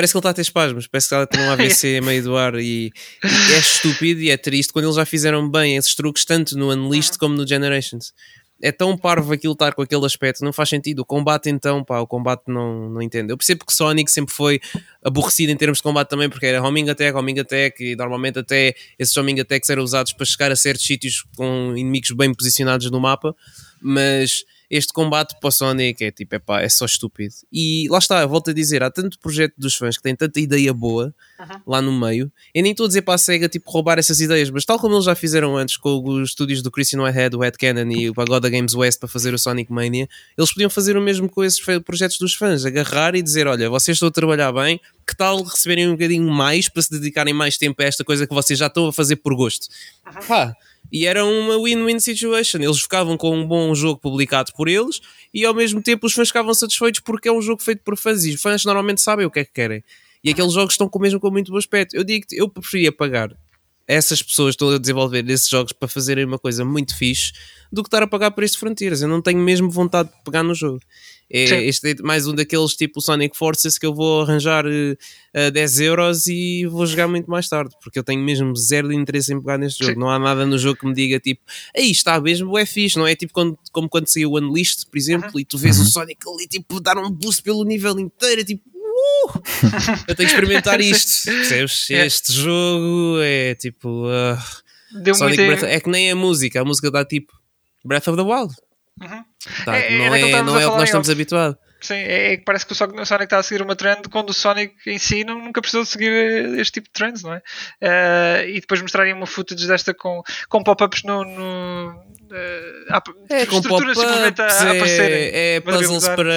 Parece que ele está a ter espasmos, parece que está a ter um AVC a meio do ar e, e, é estúpido e é triste quando eles já fizeram bem esses truques tanto no Unleashed -huh. como no Generations é tão parvo aquilo estar com aquele aspecto, não faz sentido. O combate, então, pá, o combate não, não entendo. Eu percebo que Sonic sempre foi aborrecido em termos de combate também, porque era homing attack, homing attack, e normalmente até esses homing attacks eram usados para chegar a certos sítios com inimigos bem posicionados no mapa, mas este combate para o Sonic é tipo, epá, é só estúpido. E lá está, volto a dizer, há tanto projeto dos fãs que tem tanta ideia boa lá no meio. Eu nem estou a dizer para a SEGA tipo, roubar essas ideias, mas tal como eles já fizeram antes com os estúdios do Christian Whitehead, o Ed Cannon e o Pagoda Games West para fazer o Sonic Mania, eles podiam fazer o mesmo com esses projetos dos fãs, agarrar e dizer: olha, vocês estão a trabalhar bem, que tal receberem um bocadinho mais para se dedicarem mais tempo a esta coisa que vocês já estão a fazer por gosto? Uhum. Pá e era uma win-win situation. Eles ficavam com um bom jogo publicado por eles e ao mesmo tempo os fãs ficavam satisfeitos porque é um jogo feito por fãs e os fãs normalmente sabem o que é que querem. E aqueles jogos estão com, mesmo com muito bom aspecto. Eu digo eu preferia pagar essas pessoas estão a desenvolver esses jogos para fazerem uma coisa muito fixe do que estar a pagar por este Frontiers. Eu não tenho mesmo vontade de pegar no jogo. É, este é mais um daqueles tipo Sonic Forces que eu vou arranjar uh, eh, 10 euros e vou jogar muito mais tarde, porque eu tenho mesmo zero de interesse em pegar neste jogo. Sim. Não há nada no jogo que me diga tipo, aí está mesmo, é fixe, não é tipo quando, como quando saiu o Unleashed, por exemplo, e tu vês o Sonic ali tipo dar um boost pelo nível inteiro, tipo, uh! eu tenho que experimentar isto, percebes? É. Este jogo é tipo. Uh, Sonic Breath, é que nem a música, a música dá tipo Breath of the Wild. Uhum. Tá, é, não é, é não é o que nós estamos habituados. Sim, é, é, que parece que o Sonic está a seguir uma trend quando o Sonic em si nunca precisou de seguir este tipo de trends, não é? Uh, e depois mostrarem uma footage desta com, com pop-ups no. no uh, é, com pop-ups, é, é puzzles para,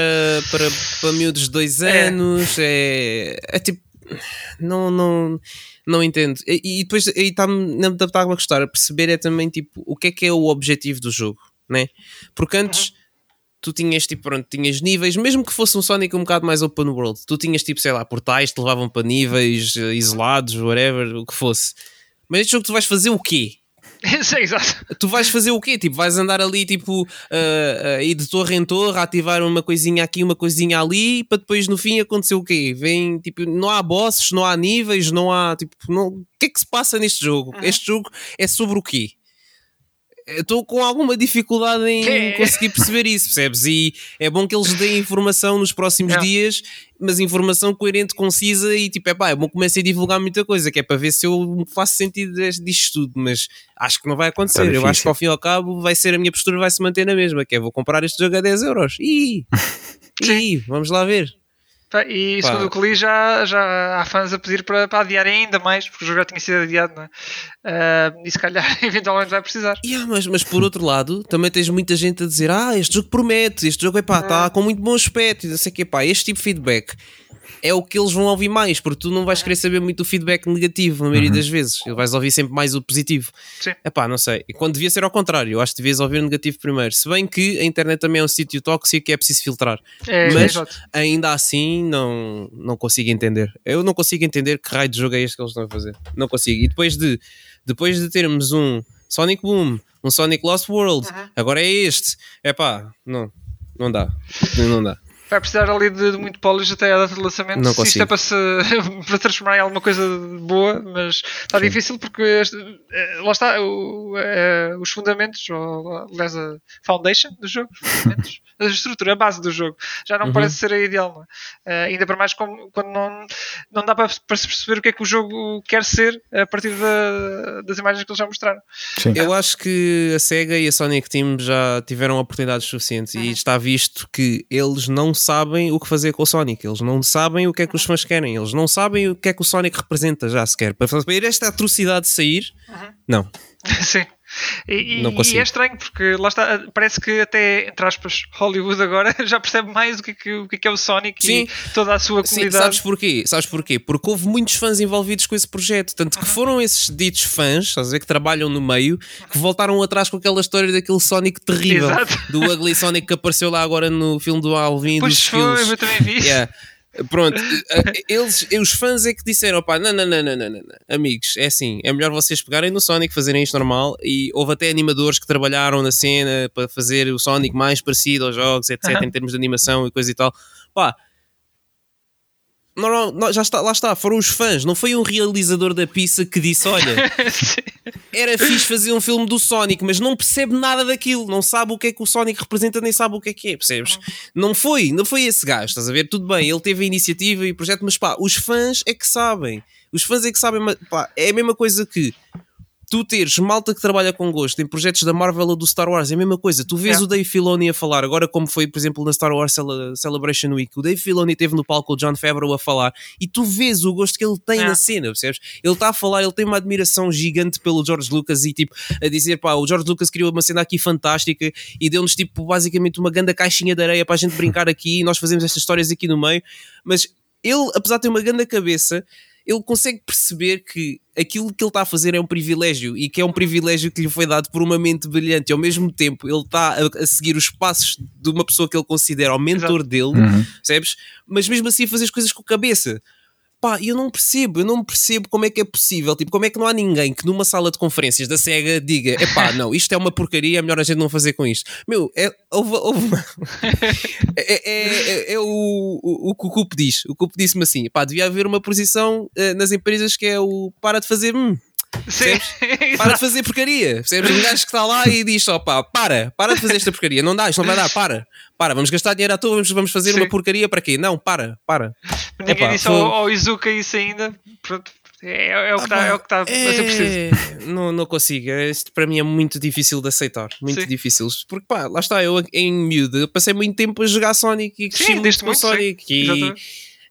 para, para miúdos de dois é. anos, é, é, tipo. Não, não, não entendo. E, e depois está-me está a gostar a perceber é também tipo o que é que é o objetivo do jogo né? Porque antes uhum. tu tinhas tipo, pronto, tinhas níveis, mesmo que fosse um Sonic um bocado mais open world, tu tinhas tipo, sei lá, portais que te levavam para níveis uh, isolados, whatever, o que fosse. Mas este jogo tu vais fazer o quê? Exato. Tu vais fazer o quê? Tipo, vais andar ali, tipo, uh, uh, ir de torre em torre, ativar uma coisinha aqui, uma coisinha ali, para depois no fim acontecer o quê? Vem, tipo, não há bosses, não há níveis, não há, tipo, não... o que é que se passa neste jogo? Uhum. Este jogo é sobre o quê? Estou com alguma dificuldade em conseguir perceber isso, percebes? E é bom que eles deem informação nos próximos dias, mas informação coerente, concisa e tipo, é pá, é bom que comecem a divulgar muita coisa, que é para ver se eu faço sentido disto tudo, mas acho que não vai acontecer. eu acho que ao fim e ao cabo vai ser a minha postura, vai se manter na mesma, que é vou comprar este jogo a 10 euros. e vamos lá ver. E Pá. segundo o que li, já, já há fãs a pedir para, para adiar ainda mais, porque o jogo já tinha sido adiado, não é? Uh, e se calhar eventualmente vai precisar. Yeah, mas, mas por outro lado, também tens muita gente a dizer: Ah, este jogo promete, este jogo está é. com muito bom aspecto, e não sei o que, pá, este tipo de feedback é o que eles vão ouvir mais, porque tu não vais querer saber muito o feedback negativo, na maioria uhum. das vezes. Vais ouvir sempre mais o positivo. Sim. Epá, não sei. E quando devia ser ao contrário, eu acho que devias ouvir o negativo primeiro. Se bem que a internet também é um sítio tóxico que é preciso filtrar. É, Mas ainda assim não, não consigo entender. Eu não consigo entender que raio de jogo é este que eles estão a fazer. Não consigo. E depois de, depois de termos um Sonic Boom, um Sonic Lost World, uhum. agora é este. Epá, não. Não dá. Não dá vai precisar ali de, de muito polish até à data de lançamento. Não se isto é para, se, para transformar em alguma coisa boa, mas está Sim. difícil porque este, eh, lá está o, é, os fundamentos, ou aliás a foundation do jogo, a estrutura, a base do jogo, já não uhum. parece ser a ideal. É? Uh, ainda para mais como, quando não, não dá para, para se perceber o que é que o jogo quer ser a partir da, das imagens que eles já mostraram. Sim. Eu acho que a SEGA e a Sonic Team já tiveram oportunidades suficientes uhum. e está visto que eles não sabem o que fazer com o Sonic, eles não sabem o que é que os fãs querem, eles não sabem o que é que o Sonic representa já sequer. Para fazer esta atrocidade sair, não. Sim. E, e- é estranho porque lá está, parece que até, entre aspas, Hollywood agora já percebe mais o que é, que, o que é que é o Sonic Sim. e toda a sua Sim, comunidade. sabes porquê? Sabes porquê? Porque houve muitos fãs envolvidos com esse projeto, tanto que foram esses ditos fãs, estás a ver, que trabalham no meio, que voltaram atrás com aquela história daquele Sonic terrível, Exato. do Ugly Sonic que apareceu lá agora no filme do Alvin Pois dos foi, Skills. eu também vi. Yeah. Pronto, eh, eles, os fãs é que disseram: pá, não, não, não, não, não, não, não. amigos, é assim, é melhor vocês pegarem no Sonic, fazerem isto normal. E houve até animadores que trabalharam na cena para fazer o Sonic mais parecido aos jogos, etc., em termos de animação e coisa e tal. Pá, normal, já está, lá está, foram os fãs, não foi um realizador da pizza que disse: olha, era fixe fazer um filme do Sonic, mas não percebe nada daquilo, não sabe o que é que o Sonic representa, nem sabe o que é que é, percebes? Não foi, não foi esse gajo, estás a ver? Tudo bem, ele teve a iniciativa e o projeto, mas pá, os fãs é que sabem, os fãs é que sabem, mas, pá, é a mesma coisa que tu teres malta que trabalha com gosto em projetos da Marvel ou do Star Wars, é a mesma coisa. Tu vês É. o Dave Filoni a falar, agora como foi, por exemplo, na Star Wars Cele- Celebration Week, o Dave Filoni teve no palco o John Favreau a falar e tu vês o gosto que ele tem É. na cena, percebes? Ele está a falar, ele tem uma admiração gigante pelo George Lucas e tipo, a dizer, pá, o George Lucas criou uma cena aqui fantástica e deu-nos tipo, basicamente uma grande caixinha de areia para a gente brincar aqui e nós fazemos estas histórias aqui no meio, mas ele, apesar de ter uma grande cabeça, ele consegue perceber que aquilo que ele está a fazer é um privilégio e que é um privilégio que lhe foi dado por uma mente brilhante. E ao mesmo tempo, ele está a, a seguir os passos de uma pessoa que ele considera o mentor Exato. dele, Uhum. percebes? Mas mesmo assim a fazer as coisas com a cabeça. Pá, eu não percebo, eu não percebo como é que é possível, tipo, como é que não há ninguém que numa sala de conferências da SEGA diga, epá, não, isto é uma porcaria, é melhor a gente não fazer com isto. Meu, é, houve, houve uma- é, é, é- é o, o, o que o Cupo diz, o Cupo disse-me assim, pá, devia haver uma posição eh, nas empresas que é o para de fazer, hum, Sim. para de fazer porcaria, percebes? Um gajo que está lá e diz só, pá, para, para de fazer esta porcaria, não dá, isto não vai dar, para, para, vamos gastar dinheiro à toa, vamos, vamos fazer Sim. uma porcaria para quê? Não, para, para. Ninguém Epá, disse foi- ao, ao Izuka isso ainda. Pronto, é, é o que está é o que está a ser preciso. É, não, não consigo. É, Isto para mim é muito difícil de aceitar. Muito Sim. difícil. Porque pá, lá está, eu em miúdo passei muito tempo a jogar Sonic e cresci Sim, muito com muito, sim. Sonic. E, Exatamente.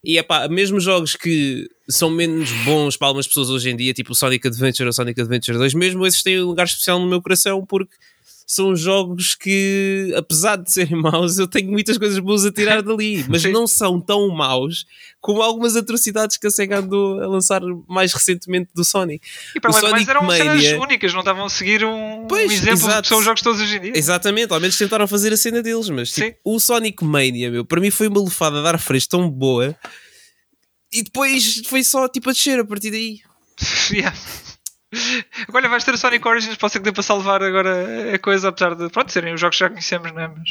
E é pá, mesmo jogos que são menos bons para algumas pessoas hoje em dia, tipo o Sonic Adventure ou Sonic Adventure 2, mesmo esses têm um lugar especial no meu coração porque são jogos que, apesar de serem maus, eu tenho muitas coisas boas a tirar dali, mas não são tão maus como algumas atrocidades que a SEGA andou a lançar mais recentemente do Sonic. E para o do mais Sonic eram cenas Mania- únicas, não estavam a seguir um, Pois, um exemplo do exato. que são os jogos todos hoje em dia. Exatamente, ao menos tentaram fazer a cena deles, mas tipo, o Sonic Mania, meu, para mim foi uma lufada a dar fresco tão boa e depois foi só tipo a descer a partir daí. Yeah. Agora vais ter o Sonic Origins, pode ser que dê para salvar agora a coisa, apesar de pronto, serem os jogos que já conhecemos, não é? Mas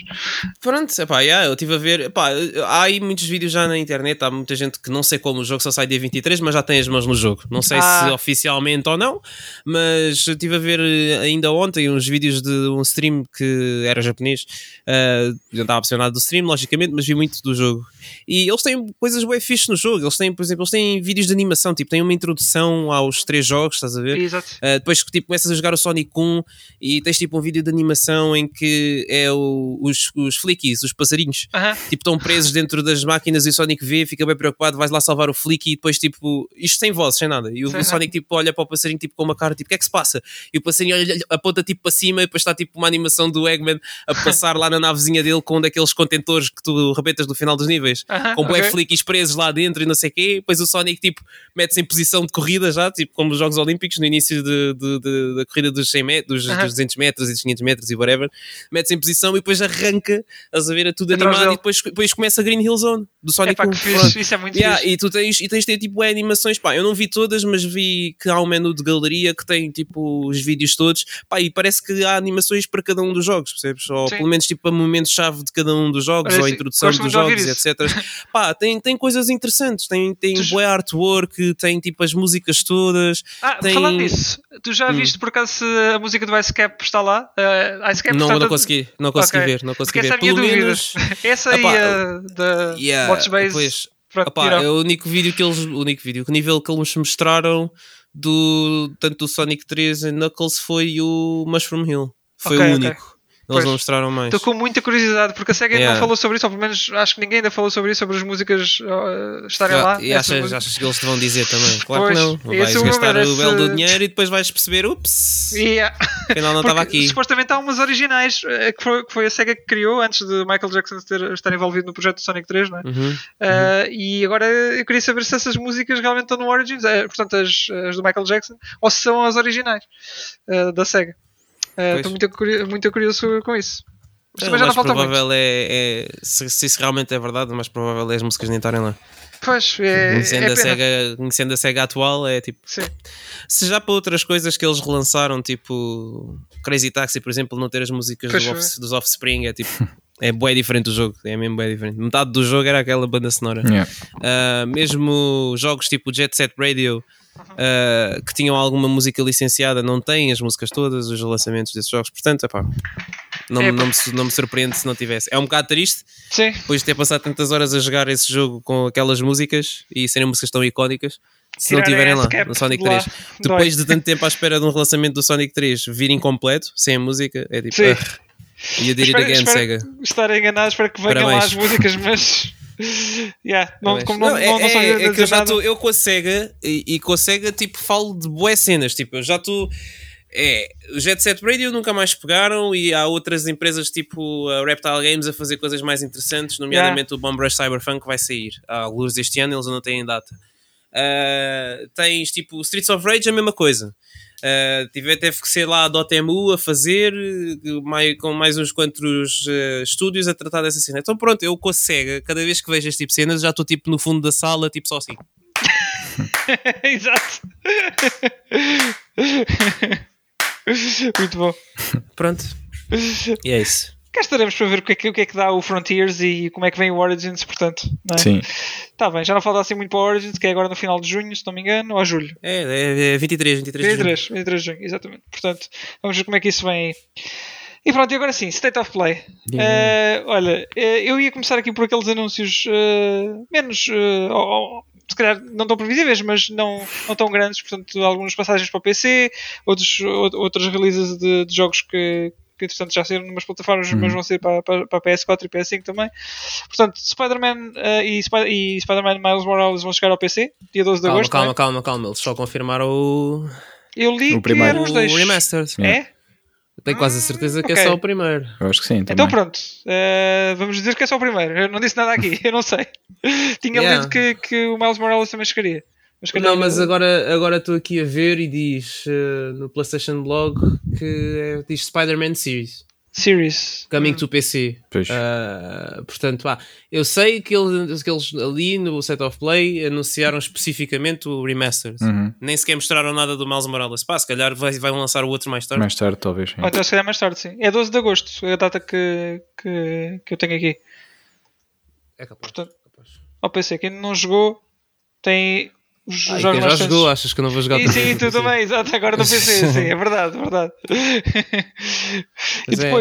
Pronto, epá, yeah, eu estive a ver. Epá, há aí muitos vídeos já na internet. Há muita gente que não sei como o jogo só sai dia 23, mas já tem as mãos no jogo. Não sei Ah. se oficialmente ou não, mas eu estive a ver eh, ainda ontem uns vídeos de um stream que era japonês. Uh, eu estava apaixonado do stream, logicamente, mas vi muito do jogo. E eles têm coisas bem fixe no jogo. Eles têm, por exemplo, eles têm vídeos de animação, tipo, têm uma introdução aos três jogos, estás a ver? Exato. Uh, depois que tipo, começas a jogar o Sonic 1 e tens tipo um vídeo de animação em que é o- os, os flickies, os passarinhos, Aham. tipo estão presos dentro das máquinas e o Sonic vê, fica bem preocupado, vais lá salvar o flicky e depois tipo, isto sem voz, sem nada. E o, Sim. o Sonic tipo olha para o passarinho tipo com uma cara, tipo, o que é que se passa? E o passarinho olha, aponta tipo para cima e depois está tipo uma animação do Eggman a passar lá na navezinha dele com um daqueles contentores que tu rebentas no final dos níveis Aham, com bué ok. flickies presos lá dentro e não sei o quê. Depois o Sonic, tipo, mete-se em posição de corrida já, tipo, como os Jogos Olímpicos, no início de, de- de- da corrida dos 100 metros, dos, Aham. dos 200 metros e dos 500 metros e whatever. Mete-se em posição e depois arranca, estás a ver, a tudo Atrás animado dele. e depois, depois começa a Green Hill Zone do É Sonic pá, 1. que Pronto. fixe, isso é muito Yeah, fixe. e tu tens, e tens de ter tipo é, animações, pá, eu não vi todas, mas vi que há um menu de galeria que tem tipo os vídeos todos, pá, e parece que há animações para cada um dos jogos, percebes? Ou Sim. pelo menos tipo a momentos-chave de cada um dos jogos, Olha, ou a introdução dos jogos, etc. pá, tem, tem coisas interessantes, tem, tem Tu- artwork, tem tipo as músicas todas. Ah, tem- nisso, tu já Hum. viste por acaso se a música do Ice Cap está lá? Uh, Ice Cap não, está não consegui, não consegui Ok. ver, não consegui Porque essa é ver. a minha Pelo dúvida. menos. Essa aí Epá, uh, da Yeah, Watch Base. pois, tiram. é o único vídeo que eles, o único vídeo, o nível que eles mostraram do tanto do Sonic 3 e Knuckles foi o Mushroom Hill. Foi Ok, o único. Eles não mostraram mais. Estou com muita curiosidade, porque a SEGA ainda Yeah. não falou sobre isso, ou pelo menos acho que ninguém ainda falou sobre isso, sobre as músicas uh, estarem Ah, lá. e achas, achas que eles te vão dizer também? Claro Pois, que não. Vais é gastar o belo do dinheiro e depois vais perceber, ups, Yeah. afinal não estava aqui. Supostamente há umas originais eh, que foi, que foi a SEGA que criou antes de Michael Jackson ter, estar envolvido no projeto Sonic 3, não é? Uhum. Uh, e agora eu queria saber se essas músicas realmente estão no Origins, eh, portanto, as, as do Michael Jackson, ou se são as originais uh, da SEGA. Uh. Estou muito, curi- muito curioso com isso. Mas É, também já não falta muito. provável é, é- se, se isso realmente é verdade, o mais provável é as músicas nem estarem lá. Pois, é, conhecendo, é a pena. SEGA, conhecendo a SEGA atual, é tipo. Sim. Se já para outras coisas que eles relançaram, tipo Crazy Taxi, por exemplo, não ter as músicas do off, dos Offspring, é tipo. É bué diferente do jogo, é mesmo bué diferente. Metade do jogo era aquela banda sonora. Yeah. Uh, mesmo jogos tipo Jet Set Radio uh, que tinham alguma música licenciada não têm as músicas todas, os lançamentos desses jogos, portanto, epá, não, É, não, me, não me surpreende se não tivesse. É um bocado triste Sim. depois de ter passado tantas horas a jogar esse jogo com aquelas músicas e serem músicas tão icónicas. Se não Tirarem tiverem a lá no Sonic de lá, 3, dói. depois de tanto tempo à espera de um relançamento do Sonic 3 vir incompleto, sem a música, é tipo, Sim. ah, did it Espero- again, Sega. Estar enganado, espero que venham lá Parabéns. as músicas, mas. yeah, não, Mas- como não, não, é, não, não sou é- é que eu já estou, eu com a SEGA e, e com a SEGA tipo falo de boas cenas, tipo, eu já estou é, o Jet Set Radio nunca mais pegaram e há outras empresas tipo a Reptile Games a fazer coisas mais interessantes, nomeadamente o Bomb Rush Cyberpunk que vai sair há alguns deste ano, eles não têm data. Ah, tens tipo Streets of Rage a mesma coisa. Uh, tive, teve que ser lá a Dotemu a fazer eh, mai- com mais uns quantos eh, estúdios a tratar dessa cena. Então pronto, eu com a SEGA, cada vez que vejo este tipo de cenas, já estou tipo no fundo da sala, tipo só assim. Exato. Muito bom. Pronto. E é isso. Cá estaremos para ver o que, é que, o que é que dá o Frontiers e como é que vem o Origins, portanto. Não é? Sim. Tá bem, já não falta assim muito para o Origins, que é agora no final de junho, se não me engano, ou julho. É, é, é 23, 23 de junho. 23, 23 de junho, exatamente. Portanto, vamos ver como é que isso vem aí. E pronto, e agora sim, State of Play. Eh, olha, eh, eu ia começar aqui por aqueles anúncios eh, menos, eh, ou- se calhar não tão previsíveis, mas não, não tão grandes, portanto, algumas passagens para o PC, outros, ou- outras releases de, de jogos que, que entretanto já saíram numas plataformas, mas vão ser para, para, para PS4 e PS5 também. Portanto, Spider-Man eh, e, Spi- e Spider-Man Miles Morales vão chegar ao PC, dia 12 de Calma, agosto. é? calma, calma, calma. Eles só confirmaram o, Eu li O que primeiro. eram os dois. o Remastered. É? Tenho quase a certeza que ok. é só o primeiro. Eu acho que sim. Então também. pronto, eh, vamos dizer que é só o primeiro. Eu não disse nada aqui, eu não sei. Tinha Yeah. lido que, que o Miles Morales também chegaria. Mas, Não, mas agora agora estou aqui a ver e diz eh, no PlayStation Blog que é, diz Spider-Man Series Series. coming to PC. Pois. Ah, portanto, pá, eu sei que eles, que eles ali no Set of Play anunciaram especificamente o Remastered. Uhum. Nem sequer mostraram nada do Miles Morales. Pá, se calhar vai, vai lançar o outro mais tarde. Mais tarde, talvez. Ou então se calhar mais tarde, sim. É 12 de agosto, a data que, que, que eu tenho aqui. É capaz. Portanto, capaz. Ao PC, quem não jogou tem jogos quem já jogou, achas que eu não vou jogar sim, no tu também, exato, agora no PC, sim, é verdade, é verdade. e é.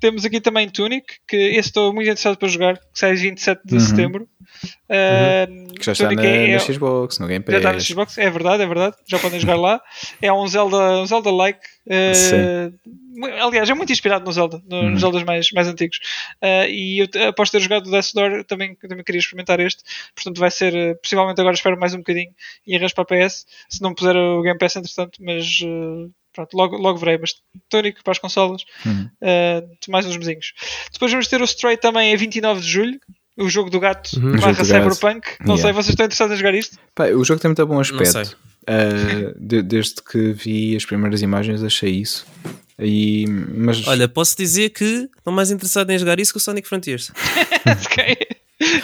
Temos aqui também Tunic, que esse estou muito interessado para jogar, que sai 27 de Uhum. setembro. Uh, Que já está na, é- na é- Xbox, no Game Já está no Pass. Xbox, é verdade, é verdade. Já podem jogar lá. É um Zelda, um Zelda like. Sim. aliás, é muito inspirado no Zelda, no- nos Uhum. Zeldas mais, mais antigos. Eh, e eu, após ter jogado o Death Door, também, também queria experimentar este. Portanto, vai ser, possivelmente agora espero mais um bocadinho e arranjo para a PS. Se não puser o Game Pass, entretanto, mas pronto, logo, logo verei. Mas tónico para as consolas, Uhum. eh, mais uns mesinhos. Depois vamos ter o Stray também a 29 de julho. O jogo do gato Uhum. barra. Cyberpunk. Não Yeah. sei, vocês estão interessados em jogar isto? Pá, o jogo tem muito bom sei. aspecto. Ah, de- desde que vi as primeiras imagens achei isso. E, mas Olha, posso dizer que estou mais interessado em jogar isso que o Sonic Frontiers. Ok.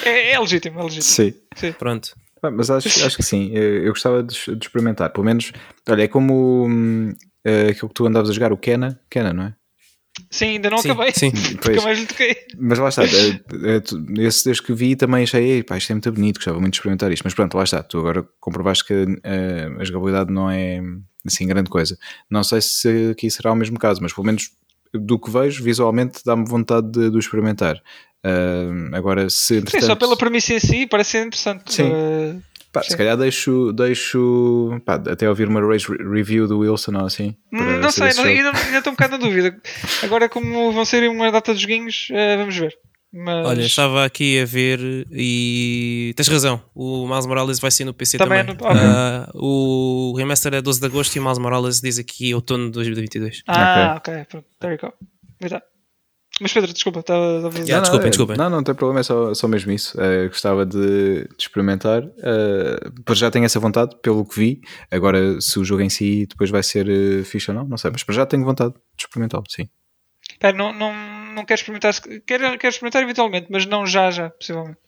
é, é legítimo, é legítimo. sim. Pronto. Pá, Mas acho, acho que sim, eu eu gostava de, de experimentar. Pelo menos, olha, é como eh, aquilo que tu andavas a jogar, o Kena, Kena, não é? Sim, ainda não sim, acabei. sim. Pois. mais lhe toquei. Mas lá está, eh, eh, esse desde que vi também achei, "Ei, pá, isto é muito bonito, gostava muito de experimentar isto. Mas pronto, lá está, tu agora comprovaste que eh, a jogabilidade não é assim grande coisa. Não sei se aqui será o mesmo caso, mas pelo menos do que vejo, visualmente dá-me vontade de, de o experimentar. Ah, agora, se Sim, entretanto. só pela premissa em si parece ser interessante. Sim. Uh, Pá, se calhar deixo, deixo pá, até ouvir uma race review do Wilson ou assim. Hum, não sei, não, ainda, ainda estou um bocado na dúvida. Agora, como vão ser uma data de joguinhos, uh, vamos ver. Mas... Olha, estava aqui a ver e tens razão. O Miles Morales vai ser no PC também. também. No... Okay. Uh, o remaster é 12 de agosto e o Miles Morales diz aqui outono de 2022. Ah, ok, ok. Pronto, there you go. Mas Pedro, desculpa, estava a fazer. Yeah, desculpem, desculpem. Não, não tem problema, é só, só mesmo isso. Uh, gostava de, de experimentar. Uh, já tenho essa vontade, pelo que vi. Agora, se o jogo em si depois vai ser uh, fixe ou não, não sei. Mas para já tenho vontade de experimentá-lo, sim. Pera, não, não, não quero experimentar, quero, quero experimentar eventualmente, mas não já, já, possivelmente.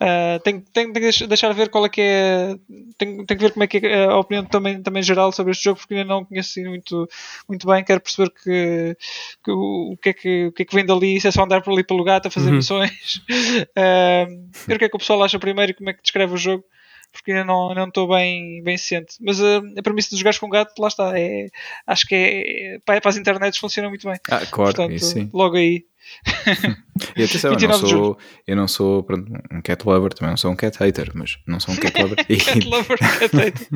Uh, tenho, tenho, tenho que deixar ver qual é que é. Tenho, tenho que ver como é que é a opinião também, também geral sobre este jogo, porque ainda não conheço assim muito, muito bem. Quero perceber que, que o, o, que é que, o que é que vem dali, se é só andar por ali pelo gato a fazer uhum. missões. Uh, ver o que é que o pessoal acha primeiro e como é que descreve o jogo porque ainda não, não estou bem, bem ciente. Mas uh, a premissa dos jogares com gato, lá está. É, acho que é, para, para as internets funciona muito bem. Ah, claro, Portanto, sim. logo aí. e atenção, eu não sou, eu não sou pronto, um cat lover, também não sou um cat hater, mas não sou um cat lover. e, cat lover, cat hater.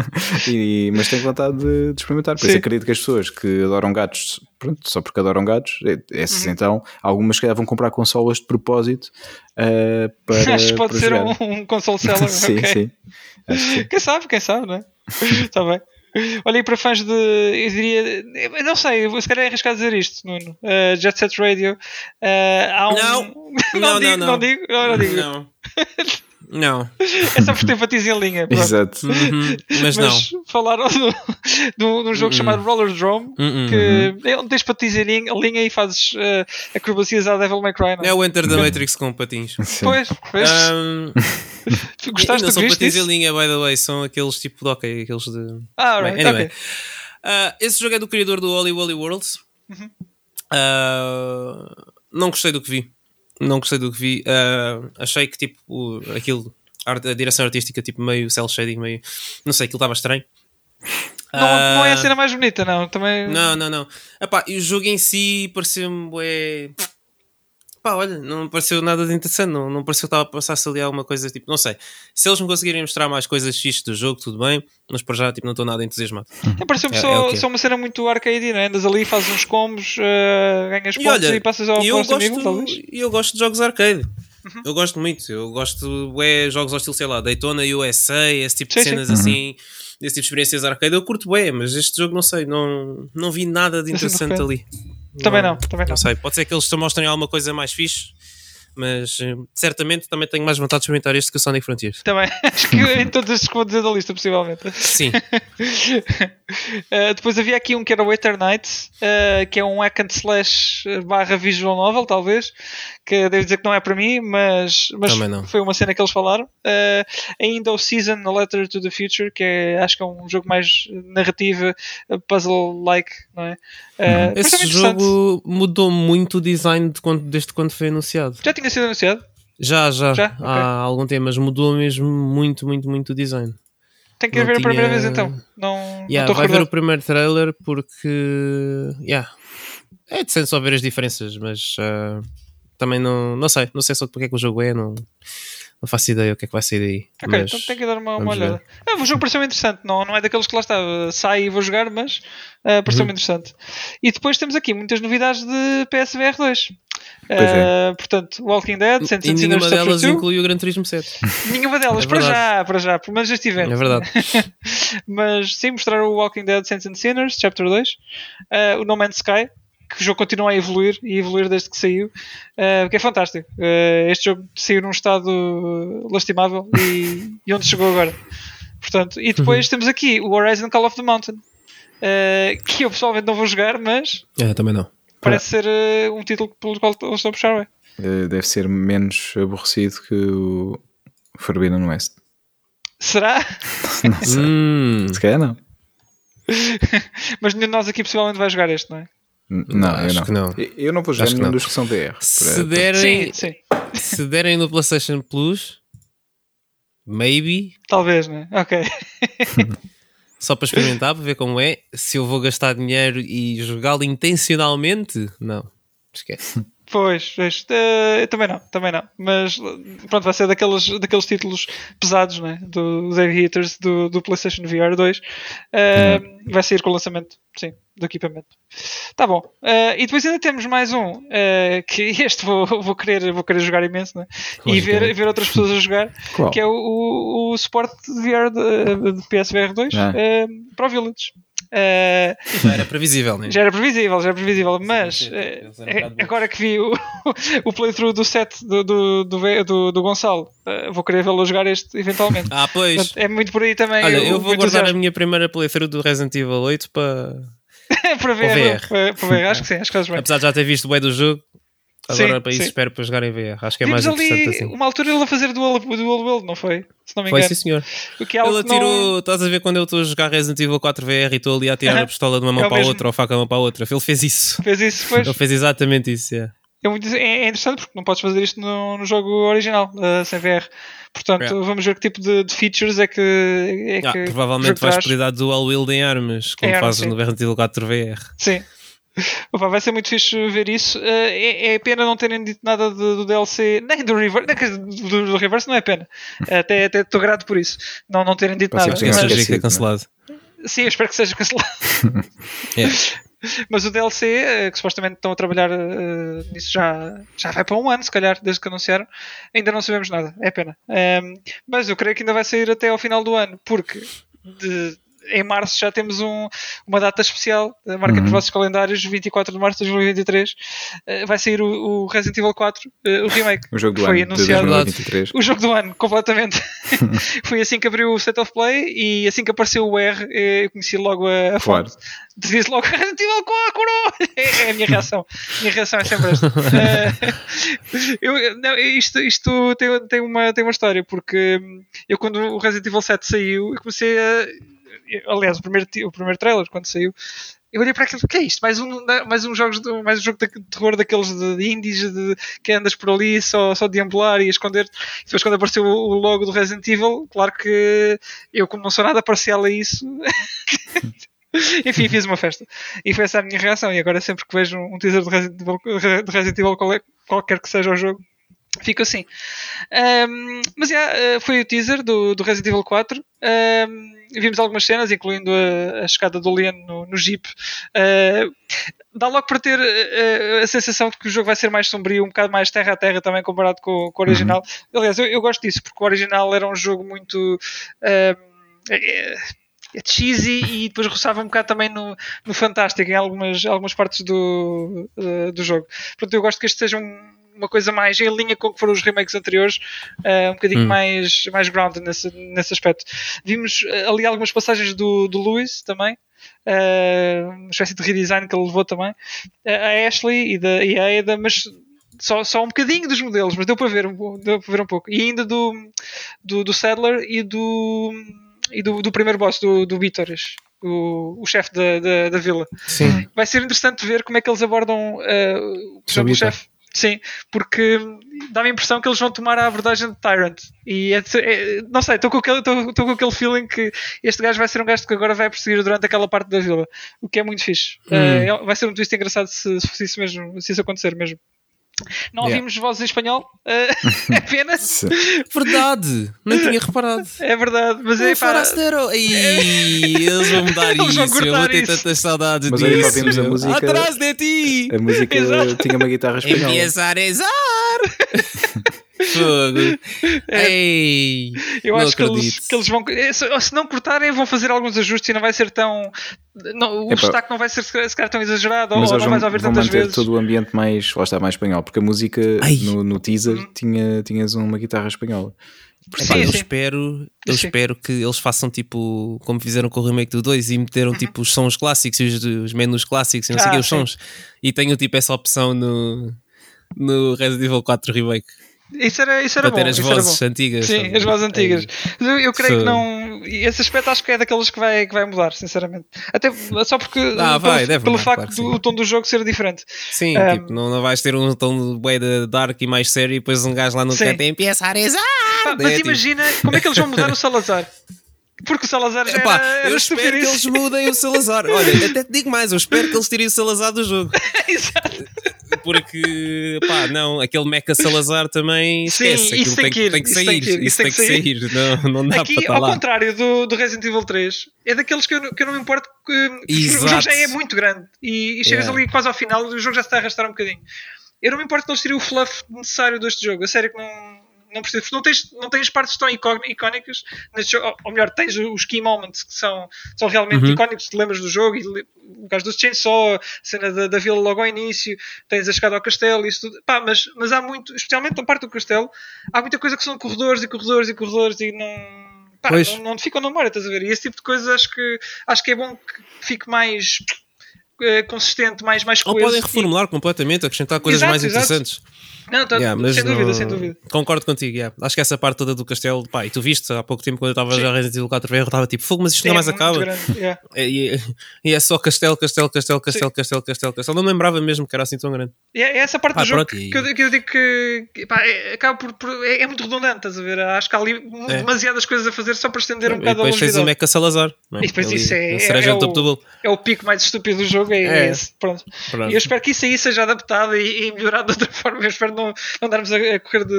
e, mas tenho vontade de, de experimentar. Por isso acredito que as pessoas que adoram gatos, pronto, só porque adoram gatos, essas uhum. então, algumas que vão comprar consolas de propósito uh, para. Acho que pode ser um, um console seller. sim, okay. sim. Quem sabe, quem sabe, né? Está bem. Olha aí para fãs de. Eu diria. Eu não sei, se calhar é arriscado dizer isto, Nuno. Uh, Jet Set Radio. Uh, há um. Não, não, não, digo, não, não. digo. Não, não digo. Não. É só por ter batiz em linha. Pronto. Exato. Uhum, mas, mas não. falaram de um jogo uhum. chamado Roller Drome, uhum. que é onde tens patins em linha, linha e fazes uh, acrobacias à Devil May Cry. Não? É o Enter da Matrix com patins. Pois, pois. Um... Gostaste não de são patins isso? em linha, by the way, são aqueles tipo de ok, aqueles de. Ah, right, Bem, anyway. okay. Uh, esse jogo é do criador do Holy Wally Worlds. Uhum. Uh, não gostei do que vi. Não gostei do que vi. Uh, achei que tipo o, aquilo, a direção artística, tipo meio cel shading, meio. Não sei, aquilo estava estranho. Não, não é a cena mais bonita, não. Também... Não, não, não. Epá, e o jogo em si pareceu-me. É pá, olha, não pareceu nada de interessante, não, não pareceu que estava a passar-se ali alguma coisa, tipo, não sei. Se eles me conseguirem mostrar mais coisas fixas do jogo, tudo bem, mas para já, tipo, não estou nada entusiasmado. É, pareceu-me é, só, é só uma cena muito arcade, não é? Andas ali, fazes uns combos, uh, ganhas pontos e, olha, e passas ao próximo gosto, nível, talvez. E eu gosto de jogos arcade. Uhum. Eu gosto muito, eu gosto de jogos ao estilo, sei lá, Daytona USA, esse tipo de sim, cenas sim. assim, uhum. esse tipo de experiências arcade, eu curto bem, mas este jogo não sei, não, não vi nada de interessante ali. Também não, também não. Não sei, pode ser que eles te mostrem alguma coisa mais fixe, mas eh, certamente também tenho mais vontade de experimentar este que o Sonic Frontiers. Também, acho que em todos estes que vou dizer da lista, possivelmente. Sim. uh, depois havia aqui um que era o Nights, uh, que é um hack and slash barra visual novel, talvez, que devo dizer que não é para mim, mas, mas foi uma cena que eles falaram. Uh, ainda o Season A Letter to the Future, que é, acho que é um jogo mais narrativa, puzzle-like, não é? Uh, Esse jogo mudou muito o design de quando, desde quando foi anunciado. Já tinha sido anunciado? Já, já. já? Okay. Há algum tempo, mas mudou mesmo muito, muito, muito o design. Tem que ir ver tinha... a primeira vez então. Não, yeah, não vai ver o primeiro trailer porque. Yeah. É decente só ver as diferenças, mas uh, também não, não sei. Não sei só porque é que o jogo é. Não, não faço ideia o que é que vai sair daí. Ok, então tem que dar uma, uma olhada. Ah, o jogo pareceu interessante, não, não é daqueles que lá está, sai e vou jogar, mas uh, pareceu-me uhum. interessante. E depois temos aqui muitas novidades de PSVR 2. Uh, é. Portanto, Walking Dead, Saints e nenhuma delas inclui o Gran Turismo 7. nenhuma delas, é para já, para já, pelo menos este evento. É verdade. mas sim, mostraram o Walking Dead Saints and Sinners, Chapter 2, uh, o No Man's Sky, que o jogo continua a evoluir e evoluir desde que saiu, uh, que é fantástico. Uh, este jogo saiu num estado lastimável e, e onde chegou agora. Portanto, e depois uhum. temos aqui o Horizon Call of the Mountain, uh, que eu pessoalmente não vou jogar, mas é, também não. parece ser um título pelo qual eles estão a puxar bem. Deve ser menos aborrecido que o Forbidden West. Será? não sei. Hum. Se calhar não. mas nenhum de nós aqui possivelmente vai jogar este, não é? Não, eu não. não. Eu não vou jogar nenhum dos que são VR. Se derem, sim, sim. se derem no PlayStation Plus, maybe. Talvez, né? Ok. Só para experimentar, para ver como é. Se eu vou gastar dinheiro e jogá-lo intencionalmente, não. Esquece. Pois, pois. Uh, também não, também não. Mas pronto, vai ser daqueles, daqueles títulos pesados, né? Do, dos Heavy Hitters do, do PlayStation VR 2. Uh, uhum. Vai sair com o lançamento, sim, do equipamento. Tá bom. Uh, e depois ainda temos mais um, que este vou, vou, querer, vou querer jogar imenso, né? E ver, ver outras pessoas a jogar, Qual? que é o, o, o suporte de VR de, de PSVR 2 ah. para o Village. Uh, já era previsível, né? Já era previsível, já era previsível, mas uh, agora que vi o, o playthrough do set do, do, do, do, do Gonçalo, uh, vou querer vê-lo jogar este eventualmente. Ah, pois. Portanto, é muito por aí também. Olha, eu vou guardar a minha primeira playthrough do Resident Evil 8 para. para ver, para, para ver, acho que sim, acho que fazes bem. Apesar de já ter visto o bem do jogo, Agora sim, para isso sim. espero para jogar em VR. Acho que é Vimos mais interessante ali, assim. Uma altura ele a fazer dual, dual world, não foi? Se não me engano. Foi sim, senhor. Que é ele atirou, não... estás a ver quando eu estou a jogar Resident Evil 4 VR e estou ali a atirar a pistola de uma mão é para a outra ou a faca de uma para a outra. Ele fez isso. Fez isso, pois. Ele fez exatamente isso, é, é interessante porque não podes fazer isto no, no jogo original, uh, sem VR. Portanto, yeah. vamos ver que tipo de, de features é que. É ah, provavelmente vais poder dar dual wielding armas, como em fazes no Resident Evil 4 VR. Sim. Opa, vai ser muito fixe ver isso. Uh, é, é, pena não terem dito nada do, do DLC, nem do Reverse. Do, do, Reverse não é pena. Até estou até grato por isso. Não, não terem dito nada. Mas, mas, que é cancelado. Sim, eu espero que seja cancelado. yeah. Mas o DLC, eh, que supostamente estão a trabalhar uh, nisso já, já vai para um ano, se calhar, desde que anunciaram, ainda não sabemos nada. É pena. Um, ehm, mas eu creio que ainda vai sair até ao final do ano, porque de, em março já temos um, uma data especial, marca uhum. nos vossos calendários, 24 de março de 2023. Uh, eh, vai sair o, o, Resident Evil 4, uh, eh, o remake. o jogo do foi ano anunciado. 2023. O jogo do ano, completamente. foi assim que abriu o State of Play e assim que apareceu o R, eh, eu conheci logo a, a claro. fonte. Disse logo Resident Evil 4! É, é a minha reação. A minha reação é sempre esta. Uh, eu, não, isto isto tem, tem, uma, tem uma história, porque eu quando o Resident Evil 7 saiu, eu comecei a aliás, o primeiro, o primeiro trailer, quando saiu, eu olhei para aquilo, o que é isto? Mais um, mais um, jogos de, mais um jogo de terror daqueles de, de indies de, que andas por ali só, só deambular e esconder. E depois, quando apareceu o, logo do Resident Evil, claro que eu, como não sou nada parcial a isso. Enfim, fiz uma festa. E foi essa a minha reação. E agora, sempre que vejo um teaser de Resident Evil, de Resident Evil qualquer que seja o jogo, fico assim. Um, mas yeah, foi o teaser do, do Resident Evil 4. Um, vimos algumas cenas, incluindo a, a chegada do Leon no, no Jeep. Uh, dá logo para ter uh, a sensação de que o jogo vai ser mais sombrio, um bocado mais terra a terra também comparado com, com o original. Uhum. Aliás, eu, eu, gosto disso, porque o original era um jogo muito. Uh, é, cheesy e depois roçava um bocado também no, no fantástico em algumas, algumas partes do, uh, do jogo. Portanto, eu gosto que este seja um, uma coisa mais em linha com o que foram os remakes anteriores, uh, um bocadinho hum. mais, mais grounded nesse, nesse aspecto. Vimos uh, ali algumas passagens do, do Lewis também, uh, uma espécie de redesign que ele levou também, a Ashley e, da, e a Ada, mas só, só um bocadinho dos modelos, mas deu para ver, deu para ver um pouco. E ainda do, do, do Sadler e do, e do, do primeiro boss, do, do Vitoris o, o chefe da, da, da, vila. Sim. Vai ser interessante ver como é que eles abordam uh, o chefe. Sim, porque dá-me a impressão que eles vão tomar a abordagem de Tyrant. E é, é, não sei, estou com, aquele, com aquele feeling que este gajo vai ser um gajo que agora vai perseguir durante aquela parte da vila. O que é muito fixe. Hum. Uh, vai ser um twist engraçado se, se, isso mesmo, se isso acontecer mesmo. Não yeah. ouvimos vozes em espanhol, uh, apenas. verdade, não tinha reparado. É verdade, mas é para. eles vão mudar isso. eu vou ter isso. tantas saudades mas disso. ouvimos a música. Atrás de ti! A música Exato. tinha uma guitarra espanhola. Empieza a rezar! Fogo. É, Ei, eu acho que eles, que eles, vão. Eh, se não cortarem, vão fazer alguns ajustes e não vai ser tão. Não, o Epa, destaque não vai ser se calhar tão exagerado mas ou não vais ouvir tantas vezes. todo o ambiente mais. Lá está, mais espanhol, porque a música no, no, teaser hum. tinha, tinhas uma guitarra espanhola. Sim, eu sim. espero, eu sim. espero que eles façam tipo como fizeram com o remake do 2 e meteram uhum. tipo os sons clássicos, os, os menus clássicos e não sei o que, os sons, e tenho tipo essa opção no, no Resident Evil 4 Remake. Isso era, isso era Para bom. as vozes antigas. Sim, as vozes antigas. Eu, eu creio que não. Esse aspecto acho que é daqueles que vai, que vai mudar, sinceramente. Até só porque. Ah, vai, pelo, deve pelo mudar, facto claro, do tom do jogo ser diferente. Sim, um, tipo, não, não vais ter um tom bem de dark e mais sério e depois um gajo lá no canto empieza a rezar. Mas é, imagina tipo... como é que eles vão mudar o Salazar. Porque o Salazar já Epá, era, era Eu espero que eles mudem o Salazar. Olha, até te digo mais, eu espero que eles tirem o Salazar do jogo. Exato porque, pá, não, aquele Mecha Salazar também Sim, esquece, isso aquilo tem que tem que isso sair, tem que ir, isso tem que sair, não, não dá para Aqui, estar ao lá. contrário do, do Resident Evil 3, é daqueles que eu, não- que eu não me importo que o Exato. jogo já é muito grande e, e chegas Yeah. ali quase ao final e o jogo já se está a arrastar um bocadinho. Eu não me importo que eles tirem o fluff necessário deste jogo, a sério que não, não porque não tens, não tens partes tão icó- icónicas neste jogo, ou- ou melhor, tens os key moments que são, são realmente Uhum. icónicos, te lembras do jogo, e o caso do Chainsaw, a cena da, da vila logo ao início, tens a chegada ao castelo, isso tudo, pá, mas, mas há muito, especialmente na parte do castelo, há muita coisa que são corredores e corredores e corredores e não. Pá, não, não te ficam na memória, estás a ver? E esse tipo de coisas acho que, acho que é bom que fique mais eh, consistente, mais, mais Ou coeso. podem reformular completamente, acrescentar coisas Exato, mais exato. interessantes. Não, tá- Yeah, sem dúvida, não- sem dúvida. Concordo contigo, yeah. acho que essa parte toda do castelo, pá, e tu viste há pouco tempo quando eu estava Sim. já a Resident Evil 4 eu estava tipo, fogo, mas isto É não mais muito acaba. grande, yeah. E, e é só castelo, castelo, castelo, castelo, castelo, castelo, castelo. Não me lembrava mesmo que era assim tão grande. E é é essa parte Ah, do jogo pronto, e- que, eu, que eu digo que, pá, é, acaba por, por- é, é muito redundante, estás a ver? Acho que há ali É. demasiadas coisas a fazer só para estender um e bocado a depois fez o longevidade. Mecha Salazar. não é? E depois Ali, isso é- é bolo. É o pico mais estúpido do jogo, é, É. esse. Pronto. E eu espero que isso aí seja adaptado e, e melhorado de outra forma. Eu espero não, não andarmos a, correr de,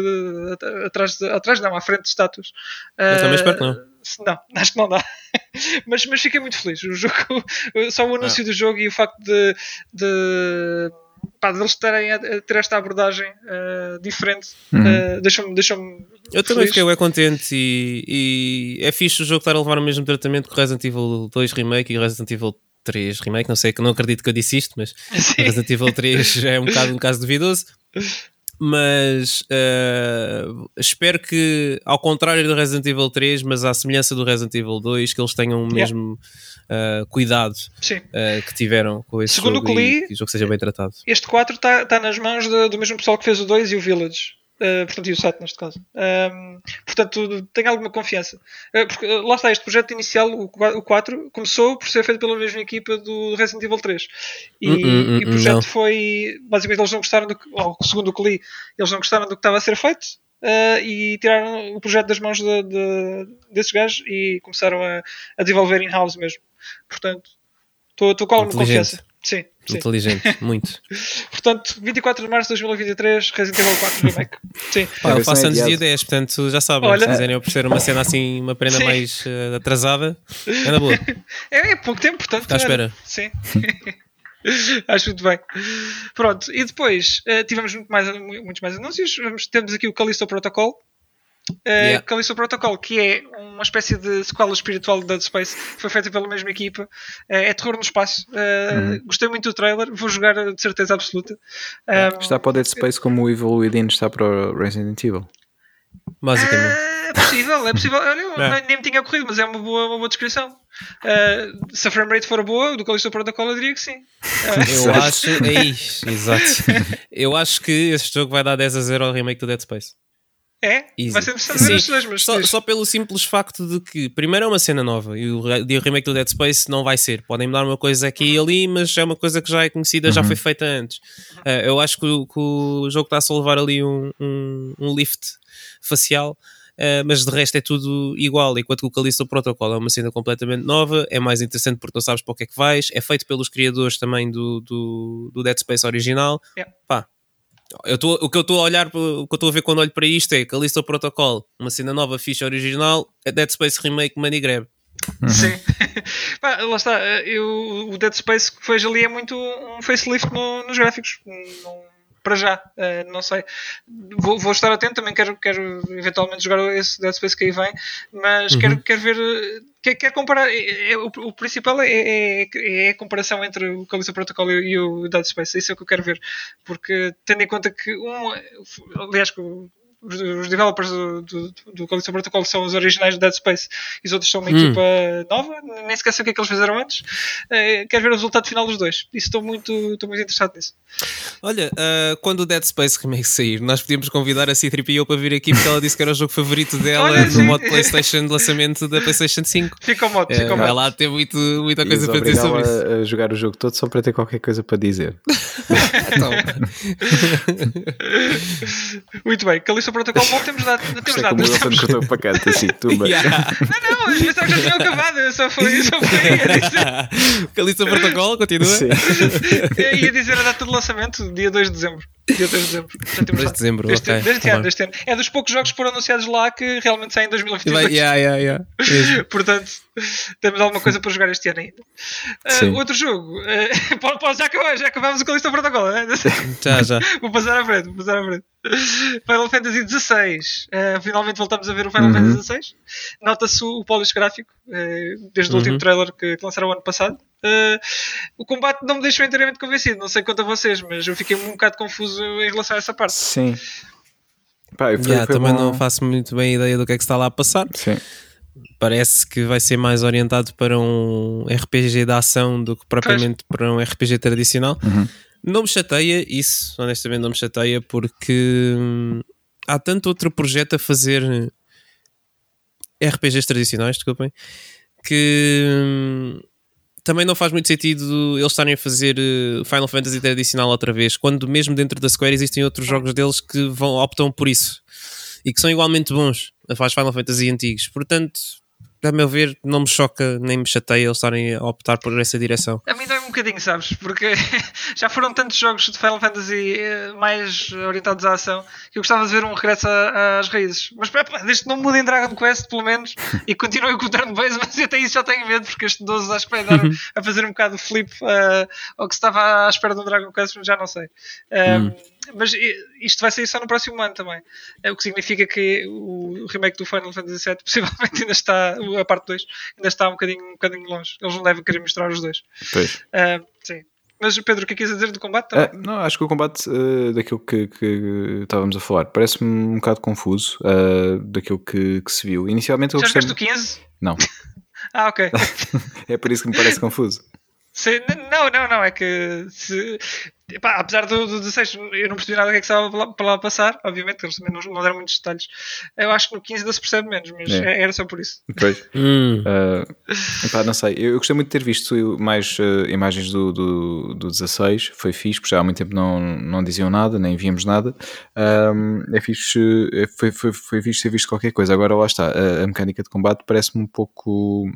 de- atrás, de- atrás, não, à frente de status. Eu também Ah, espero que não. Não, acho que não dá. mas, mas fiquei muito feliz. O jogo, só o anúncio Ah. do jogo e o facto de, de, pá, de eles terem a, a ter esta abordagem ah, diferente ah, deixa-me deixa Eu também fiquei bem contente e, e é fixe o jogo estar a levar o mesmo tratamento que o Resident Evil 2 Remake e o Resident Evil 3 Remake. Não sei, que não acredito que eu disse isto, mas o Resident Evil 3 já é um bocado um caso duvidoso. Mas eh, espero que, ao contrário do Resident Evil 3, mas à semelhança do Resident Evil 2, que eles tenham o Yeah. mesmo eh, cuidado eh, que tiveram com esse Segundo jogo que li- e que o jogo seja bem tratado. Este 4 está tá nas mãos de- do mesmo pessoal que fez o 2 e o Village. Uh, portanto, e o 7 neste caso. Um, portanto, tenho alguma confiança. Uh, porque, uh, lá está, este projeto inicial, o, o 4, começou por ser feito pela mesma equipa do Resident Evil 3. E, Hum, hum, hum, e o projeto não. foi. Basicamente, eles não gostaram do que. Ou, segundo o que li, eles não gostaram do que estava a ser feito. e tiraram o projeto das mãos de, de- desses gajos e começaram a, a desenvolver in-house mesmo. Portanto, estou com alguma confiança. Sim, sim. Inteligente, muito. Portanto, 24 de março de 2023, Resident Evil 4 Remake. Sim. Pá, eu versão faço é antes dia adiado. 10, portanto já sabem, Olha- se quiserem oferecer uma cena assim, uma prenda Sim. mais eh, atrasada, é na boa. É, é pouco tempo, portanto. Fica à espera. Sim. Acho muito bem. Pronto, e depois eh, tivemos muito mais, muitos mais anúncios. Vamos, temos aqui o Callisto Protocol. Uh, Yeah. Callisto Protocol, que é uma espécie de sequela espiritual de Dead Space, que foi feita pela mesma equipa. Uh, é terror no espaço. Uh, Gostei muito do trailer, vou jogar de certeza absoluta. Um, Está para o Dead Space como o Evil Within está para o Resident Evil. Basicamente. É possível, é possível. Olha, eu É. nem, me tinha ocorrido, mas é uma boa, uma boa descrição. Uh, se a frame rate for boa, do Callisto Protocol, eu diria que sim. Uh, Eu acho. Ei, exato. Eu acho que este jogo vai dar 10 a 0 ao remake do Dead Space. É? Easy. Vai ser interessante estes dois, mas Só, só pelo simples facto de que, primeiro, é uma cena nova e o, e o remake do Dead Space não vai ser. Podem mudar uma coisa aqui e ali, mas é uma coisa que já é conhecida, já foi feita antes. Ah, eu acho que, o- que o jogo está a levar ali um, um, um lift facial. ah, mas de resto é tudo igual, enquanto que o Callisto Protocol é uma cena completamente nova, é mais interessante porque não sabes para o que é que vais, é feito pelos criadores também do, do, do Dead Space original. Yeah. Pá, eu tô, o que eu estou a olhar, o que eu estou a ver quando olho para isto é Callisto Protocol, uma cena nova, ficha original, é Dead Space Remake Money Grab. Sim. Pá, lá está. eh, Eu, o Dead Space que vejo ali é muito um facelift no- nos gráficos. Não- para já, eh, não sei. Vou, vou estar atento, também quero, quero eventualmente jogar esse Dead Space que aí vem, mas quero, quero ver. eh, quero comparar. é- é- o, o principal é, é, é a comparação entre o Callisto Protocol e, e o Dead Space. Isso é o que eu quero ver. Porque, tendo em conta que um. Aliás, que o- os, os developers do, do, do Callisto Protocol são os originais do Dead Space e os outros são uma Hum. equipa nova, nem sequer sei o que é que eles fizeram antes. Eh, quero ver o resultado final dos dois. Isso estou muito, estou muito interessado nisso. Olha, ah, quando o Dead Space Remake sair, nós podíamos convidar a C3PO para vir aqui porque ela disse que era o jogo favorito dela Olha, no sim. modo PlayStation de lançamento da PlayStation 5. Fica ao modo, fica ao É, modo. ela tem muito, muita coisa para dizer sobre isso. a jogar o jogo todo só para ter qualquer coisa para dizer. Então, Muito bem, Callisto Protocol bom temos dado. Temos é dado. como o Wilson cortou para canto, assim, tumba. Yeah. Não, não, mas pensava que já tinha acabado. Eu só fui, só fui a dizer, Calista Protocol, continua. Sim. eu ia dizer a data de lançamento, dia 2 de dezembro. Dia 2 de dezembro. Já temos 2 de dezembro, Deste, ok. deste Tá ano, deste ano. É dos poucos jogos que foram anunciados lá que realmente saem em E 2022. vai- yeah, yeah, yeah. Portanto, temos alguma coisa para jogar este ano ainda. Sim. outro jogo. pode- pode- já, acabamos, já acabamos o Calista Protocol. né? Já, já. Vou passar à frente, vou passar à frente. Final Fantasy XVI. Uh, finalmente voltamos a ver o Final Uhum. Fantasy XVI. Nota-se o polish gráfico, uh, desde o Uhum. último trailer que, que lançaram o ano passado. Uh, o combate não me deixou inteiramente convencido, não sei quanto a vocês, mas eu fiquei um bocado confuso em relação a essa parte. Sim. Pá, foi, Yeah, foi também bom. não faço muito bem ideia do que é que se está lá a passar. Sim. Parece que vai ser mais orientado para um RPG de ação do que propriamente para um RPG tradicional. Uhum. Não me chateia isso, honestamente não me chateia, porque hum, há tanto outro projeto a fazer RPGs tradicionais, desculpem, que hum, também não faz muito sentido eles estarem a fazer eh, Final Fantasy tradicional outra vez, quando mesmo dentro da Square existem outros jogos deles que vão, optam por isso e que são igualmente bons a faz Final Fantasy antigos. Portanto, a meu ver, não me choca nem me chateia eles estarem a optar por essa direção. A mim dói um bocadinho, sabes? Porque já foram tantos jogos de Final Fantasy eh, mais orientados à ação que eu gostava de ver um regresso às raízes. Mas pá, pá, desde que não mudem Dragon Quest, pelo menos, e continuem com o turn base, mas até isso já tenho medo, porque este 12 acho que vai dar a fazer um bocado de flip eh, ao que se estava à espera do Dragon Quest, mas já não sei. Um, Mas isto vai sair só no próximo ano também. Eh, O que significa que o remake do Final Fantasy VII possivelmente ainda está, a parte 2, ainda está um bocadinho, um bocadinho longe. Eles não devem querer mostrar os dois. Pois. Ah, sim. Mas Pedro, o que é que quis dizer do combate também? Ah, não, acho que o combate ah, daquilo que, que estávamos a falar parece-me um bocado confuso ah, daquilo que, que se viu. Inicialmente eu Já gostei. jogaste o 15? Não, Ah, ok. é por isso que me parece confuso. Sim, n- não, não, não. É que se, epá, apesar do, do 16, eu não percebi nada do que é que estava para lá, para lá passar. Obviamente, eles também não, não deram muitos detalhes. Eu acho que no 15 ainda se percebe menos, mas É. é- era só por isso. Pois. Hum. Ah, epá, não sei, eu, eu gostei muito de ter visto mais ah, imagens do, do, do 16, foi fixe, porque já há muito tempo não, não diziam nada, nem víamos nada. Ahm, é fixe, é- foi, foi, foi fixe ter visto qualquer coisa. Agora lá está, a, a mecânica de combate parece-me um pouco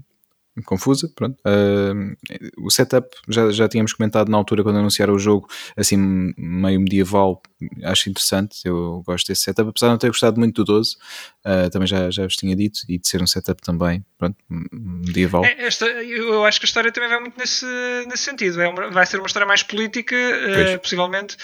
confusa, pronto. Ahm, o setup já, já tínhamos comentado na altura quando anunciaram o jogo, assim meio medieval, acho interessante, eu gosto desse setup, apesar de não ter gostado muito do 12, ah, também já, já vos tinha dito, e de ser um setup também, pronto, medieval. É, esta, eu acho que a história também vai muito nesse, nesse sentido. É uma- vai ser uma história mais política, Pois. possivelmente.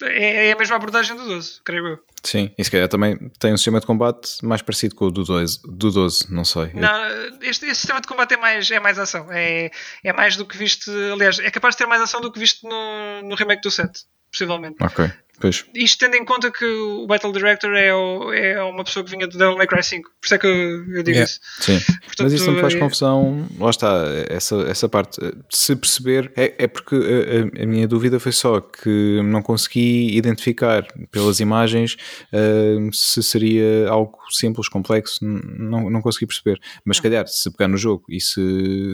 É, é a mesma abordagem do 12, creio eu. Sim, e se calhar também tem um sistema de combate mais parecido com o do 12, do 12 não sei. Não, este, este sistema de combate é mais, é mais ação. É, é mais do que viste. Aliás, é capaz de ter mais ação do que viste no, no remake do 7, possivelmente. Ok, pois. Isto tendo em conta que o Battle Director é, o- é uma pessoa que vinha do Devil May Cry 5. Por isso é que eu, digo Yeah. isso. Sim, Portanto, mas isso não me faz é- confusão. Lá está, essa, essa parte. Se perceber, é, é porque a, a- minha dúvida foi só que não consegui identificar pelas imagens ah, se seria algo simples, complexo, não, não consegui perceber. Mas se calhar, se pegar no jogo e se,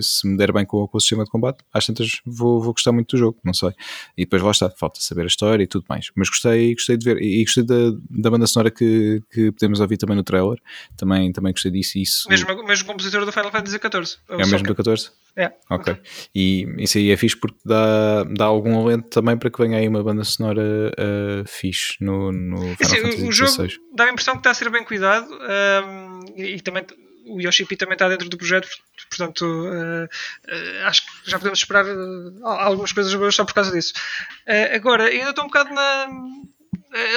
se me der bem com, o- com o sistema de combate, às tantas vou, vou gostar muito do jogo, não sei. E depois lá está, falta saber a história e tudo mais. Mas gostei, gostei de ver e gostei da, da banda sonora que, que podemos ouvir também no trailer. Também, também gostei disso. Isso, Mesmo, mesmo compositor do Final Fantasy XIV. é o mesmo do 14? É. Ok. E isso aí é fixe porque dá, dá algum alento também para que venha aí uma banda sonora uh, fixe no, no Final Assim, Fantasy o, o jogo XVI. dá a impressão que está a ser bem cuidado ahm, e, e também o Yoshi P também está dentro do projeto, portanto ah, acho que já podemos esperar ah, algumas coisas boas só por causa disso. Agora, ainda estou um bocado na-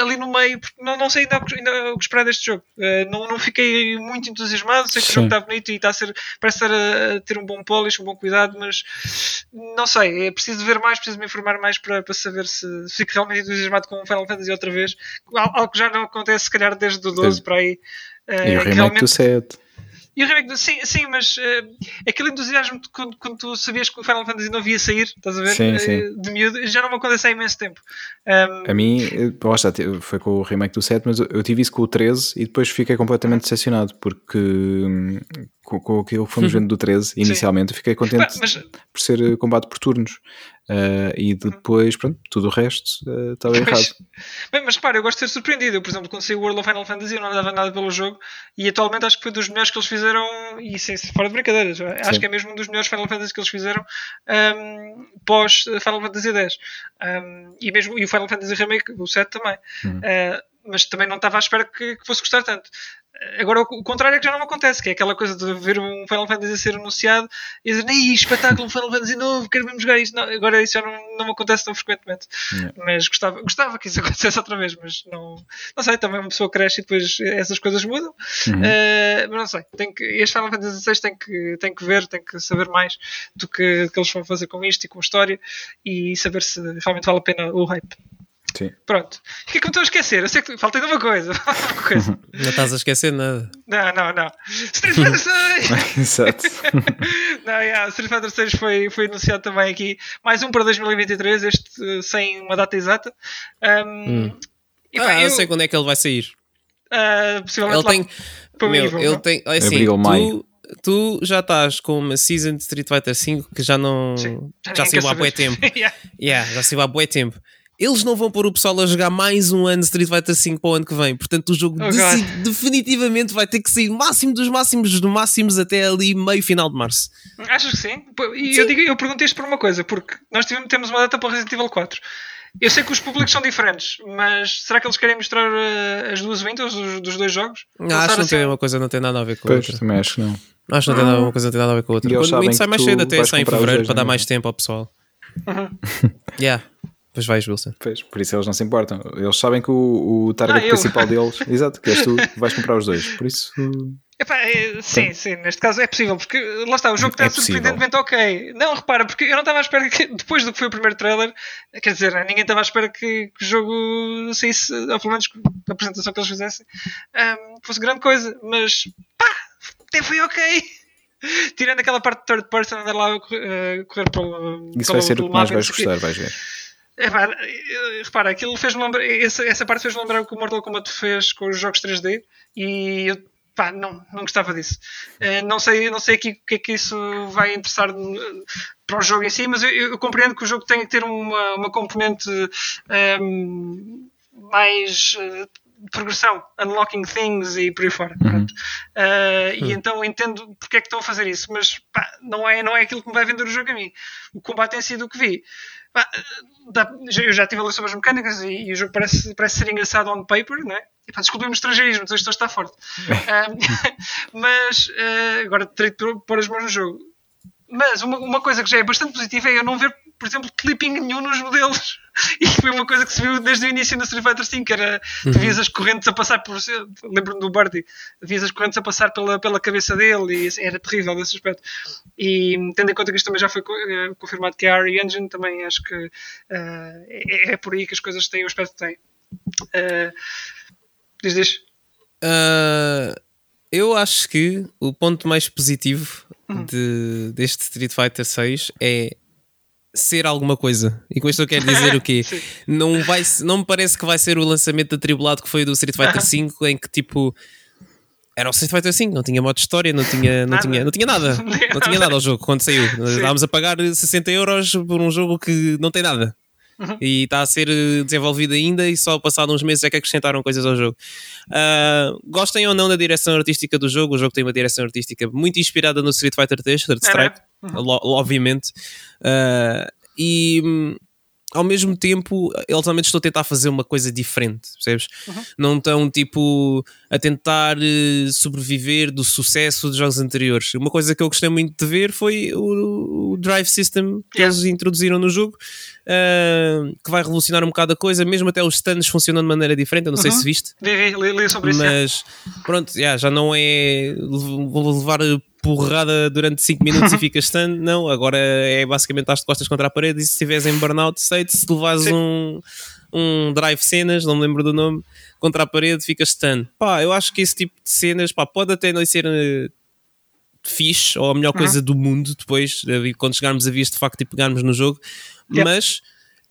ali no meio, porque não, não sei ainda o, que, ainda o que esperar deste jogo. Ah, não, não fiquei muito entusiasmado, sei que Sim. o jogo está bonito e está a ser, parece estar a, ter um bom polish, um bom cuidado, mas não sei, é preciso ver mais, preciso me informar mais para, para saber se, fico realmente entusiasmado com o Final Fantasy outra vez. Al- Algo que já não acontece, se calhar, desde o 12 para aí. E Eh, o que remake realmente- do 7. E o remake do... Sim, sim mas eh, aquele entusiasmo de quando, quando tu sabias que o Final Fantasy não ia sair, estás a ver? Sim, Eh, sim. De miúdo, já não me acontece há imenso tempo. Um, A mim, eh, te- foi com o remake do 7, mas eu- eu tive isso com o 13 e depois fiquei completamente decepcionado porque hum, com, com aquilo que fomos vendo do 13 inicialmente, eu fiquei contente Mas, por ser eh, combate por turnos. Uh, e depois, pronto, tudo o resto uh, estava errado. mas, bem, mas repara, eu gosto de ser surpreendido. Eu, por exemplo, quando saiu o World of Final Fantasy, eu não dava nada pelo jogo e atualmente acho que foi dos melhores que eles fizeram. E sem, fora de brincadeiras, acho que é mesmo um dos melhores Final Fantasy que eles fizeram um, pós Final Fantasy X. Um, e mesmo e o Final Fantasy Remake, o 7 também. Uhum. Uh, mas também não estava à espera que, que fosse gostar tanto. Agora, o contrário é que já não acontece, que é aquela coisa de ver um Final Fantasy ser anunciado e dizer, nem espetáculo, um Final Fantasy novo, quero mesmo jogar isto. Não, agora isso já não, não acontece tão frequentemente. Yeah. Mas gostava, gostava que isso acontecesse outra vez, mas não, não sei, também uma pessoa cresce e depois essas coisas mudam. Uhum. Uh, mas não sei, tem que, este Final Fantasy VI tem que, tem que ver, tem que saber mais do que, do que eles vão fazer com isto e com a história e saber se realmente vale a pena o hype. Sim. Pronto. O que é que eu estou a esquecer? Eu sei que falta de uma coisa. uma coisa. Não estás a esquecer nada. Não, não, não. Street Fighter 6! Exato. não, yeah, Street Fighter 6 foi, foi anunciado também aqui. Mais um para 2023, este uh, sem uma data exata. Um, Hum. e, ah, pá, eu eu, sei quando é que ele vai sair. uh, possivelmente Ele lá tem. Meu, Evil, ele não? tem. Assim, Abril, maio. tu, já estás com uma season de Street Fighter 5 que já não. Sim, Já, ninguém saiu há bué tempo. Yeah. Yeah, já saiu há bué tempo. Eles não vão pôr o pessoal a jogar mais um ano Street Fighter 5 para o ano que vem. Portanto, o jogo Oh, definitivamente vai ter que sair máximo dos máximos dos máximos até ali meio final de março. Achas que sim? E Sim. eu, digo, eu pergunto isto por uma coisa, porque nós tivemos, temos uma data para o Resident Evil 4. Eu sei que os públicos são diferentes, mas será que eles querem mostrar uh, as duas Winters dos, dos dois jogos? Acho que não assim- tem uma coisa não tem nada a ver com a Pois, outra. também acho que não. Acho que não tem nada, uma coisa não tem nada a ver com a outra. E Quando sabem sai mais cedo até sai em fevereiro para dar mais tempo ao pessoal. Uhum. Yeah. Pois vais, Wilson. Pois, por isso eles não se importam. Eles sabem que o, o target Ah, principal deles, exato, que és tu, vais comprar os dois. Por isso, Epá, é, sim, sim, neste caso é possível, porque lá está, o jogo está É surpreendentemente ok. Não, repara, porque eu não estava à espera que, depois do que foi o primeiro trailer, quer dizer, ninguém estava à espera que, que o jogo saísse, ou pelo menos a apresentação que eles fizessem, ahm, fosse grande coisa, mas pá, até foi ok. Tirando aquela parte de third person, andar lá a correr, eh, correr pelo. isso pelo- vai ser o que mais vais gostar, vais ver. É pá, eh, repara, aquilo fez-me lembrar, essa, essa parte fez-me lembrar o que o Mortal Kombat fez com os jogos 3D e eu pá, não, não gostava disso. Eh, não sei, não sei aqui o que é que isso vai interessar eh, para o jogo em si, mas eu, eu compreendo que o jogo tem que ter uma, uma componente ehm, mais de progressão, unlocking things e por aí fora. pronto. Eh, E então entendo porque é que estão a fazer isso, mas pá, não, é, não é aquilo que me vai vender o jogo a mim. O combate em si do que vi. Pá, eu já estive a ler sobre as mecânicas e, e o jogo parece, parece ser engraçado on paper, não é? E, pá, desculpem-me o estrangeirismo, mas isto está forte. Ahm, mas eh, agora terei de pôr- pôr as mãos no jogo. Mas uma, uma coisa que já é bastante positiva é eu não ver, por exemplo, clipping nenhum nos modelos. E foi uma coisa que se viu desde o início no Street Fighter V, que era tu vias as correntes a passar por. Lembro-me do Birdie, vias as correntes a passar pela, pela cabeça dele e assim, era terrível nesse aspecto. E tendo em conta que isto também já foi eh, confirmado que é a RE Engine, também acho que eh, é, é por aí que as coisas têm o aspecto que têm. Eh, diz, diz. Ah, eu acho que o ponto mais positivo Uhum. de, deste Street Fighter 6 é ser alguma coisa. E com isto eu quero dizer o quê? Não, vai, não me parece que vai ser o lançamento atribulado que foi do Street Fighter. 5, em que tipo. Era o Street Fighter 5, não tinha modo de história, não tinha, não Nada. tinha, não tinha nada. Não tinha nada ao jogo quando saiu. Estávamos a pagar 60 euros por um jogo que não tem nada. Uhum. E está a ser eh, desenvolvido ainda e só passado uns meses é que acrescentaram coisas ao jogo. Ah, gostem ou não da direção artística do jogo, o jogo tem uma direção artística muito inspirada no Street Fighter 3, Third não lo- obviamente. Ah, e hum, ao mesmo tempo, eles realmente estão a tentar fazer uma coisa diferente, percebes? Não estão tipo a tentar eh, sobreviver do sucesso dos jogos anteriores. Uma coisa que eu gostei muito de ver foi o, o Drive System que Yeah. eles introduziram no jogo, ah, que vai revolucionar um bocado a coisa, mesmo até os stands funcionam de maneira diferente. Eu não sei Uhum. se viste. Vi, vi, li, li sobre isso. é. Mas pronto, já, já não é vou levar porrada durante 5 minutos e ficas stun, não, agora é basicamente estás de costas contra a parede e se estiveres em burnout state, se levares Sim. um, um drive cenas, não me lembro do nome, contra a parede ficas stun. Pá, eu acho que esse tipo de cenas pá, pode até não ser eh, fixe ou a melhor coisa do mundo depois, eh, quando chegarmos a vias de facto e pegarmos no jogo, Yep. mas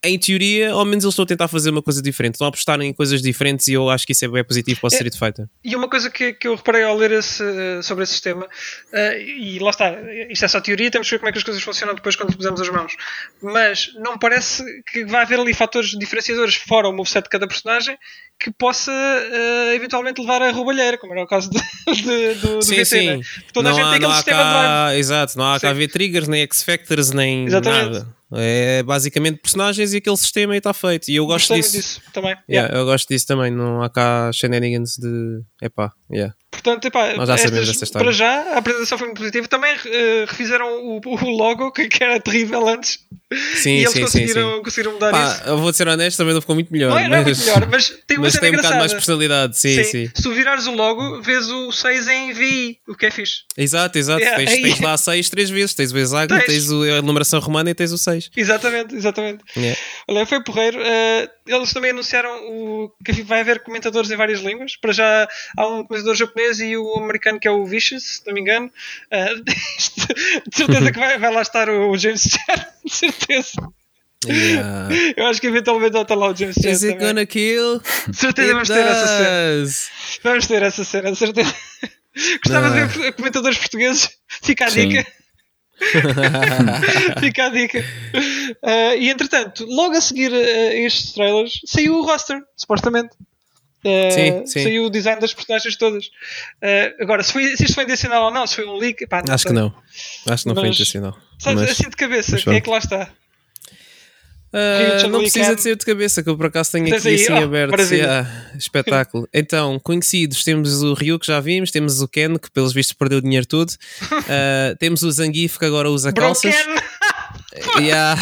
em teoria, ao menos eles estão a tentar fazer uma coisa diferente, estão a apostar em coisas diferentes e eu acho que isso é bem positivo para o É. Street Fighter. E uma coisa que, que eu reparei ao ler esse, eh, sobre esse sistema, eh, e lá está, isto é só teoria, temos que ver como é que as coisas funcionam depois quando pusermos as mãos. Mas não parece que vai haver ali fatores diferenciadores fora o moveset de cada personagem que possa eh, eventualmente levar a roubalheira, como era o caso de, de- do, do Sim, VT, sim. né? Toda a não gente há, tem aquele sistema de drive. cá, exato, não há cá Sim. ver triggers, nem X-Factors, nem Exatamente. nada. É basicamente personagens e aquele sistema e está feito. E eu gosto Gostei disso. disso também. Yeah, Eu gosto disso também. Não há cá shenanigans de. Epá, yeah. Portanto, epá, Nós já sabemos estas- história. para já a apresentação foi muito positiva. Também eh, refizeram o, o logo que, era terrível antes. Sim, e eles sim, sim, conseguiram, sim. conseguiram mudar Pá, isso. eu vou ser honesto, também não ficou muito melhor. Não é, não é mas, muito melhor, mas tem uma mas tem um bocado mais personalidade. Sim, sim. Se tu virares o logo, vês o 6 em VI, o que é fixe. Exato, exato. Yeah, tens, tens lá 6 três vezes. Tens o hexágono, Tens. tens o- a numeração romana e tens o 6. Exatamente, exatamente. Yeah. Olha, foi porreiro. Eh, eles também anunciaram o, que vai haver comentadores em várias línguas. Para já há um comentador japonês e o americano que é o Vicious, se não me engano. Isto- de certeza que vai, vai lá estar o, o James Chan, de certeza. Yeah. Eu acho que eventualmente vai estar lá o James Chan. Is it também. gonna kill? Certeza vamos ter essa cena. Vamos ter essa cena, certeza. Gostava Ah. de ver comentadores portugueses. Fica a Sim. dica. Fica a dica. Ah, e entretanto, logo a seguir a estes trailers, saiu o roster, supostamente. Ah, Sim, sim. Saiu o design das personagens todas. Ah, agora, se, foi, se isto foi intencional ou não, se foi um leak, pá, não Acho que sei. não. Acho que não foi Mas- intencional. Sabes, Mas- assim de cabeça, quem é que lá está? Richard não precisa de ser de cabeça, que eu por acaso tenho aqui assim oh, aberto. Yeah, espetáculo. Então, conhecidos, temos o Ryu que já vimos, temos o Ken, que pelos vistos perdeu o dinheiro todo. Ah, temos o Zangief que agora usa calças. Broken! Yeah.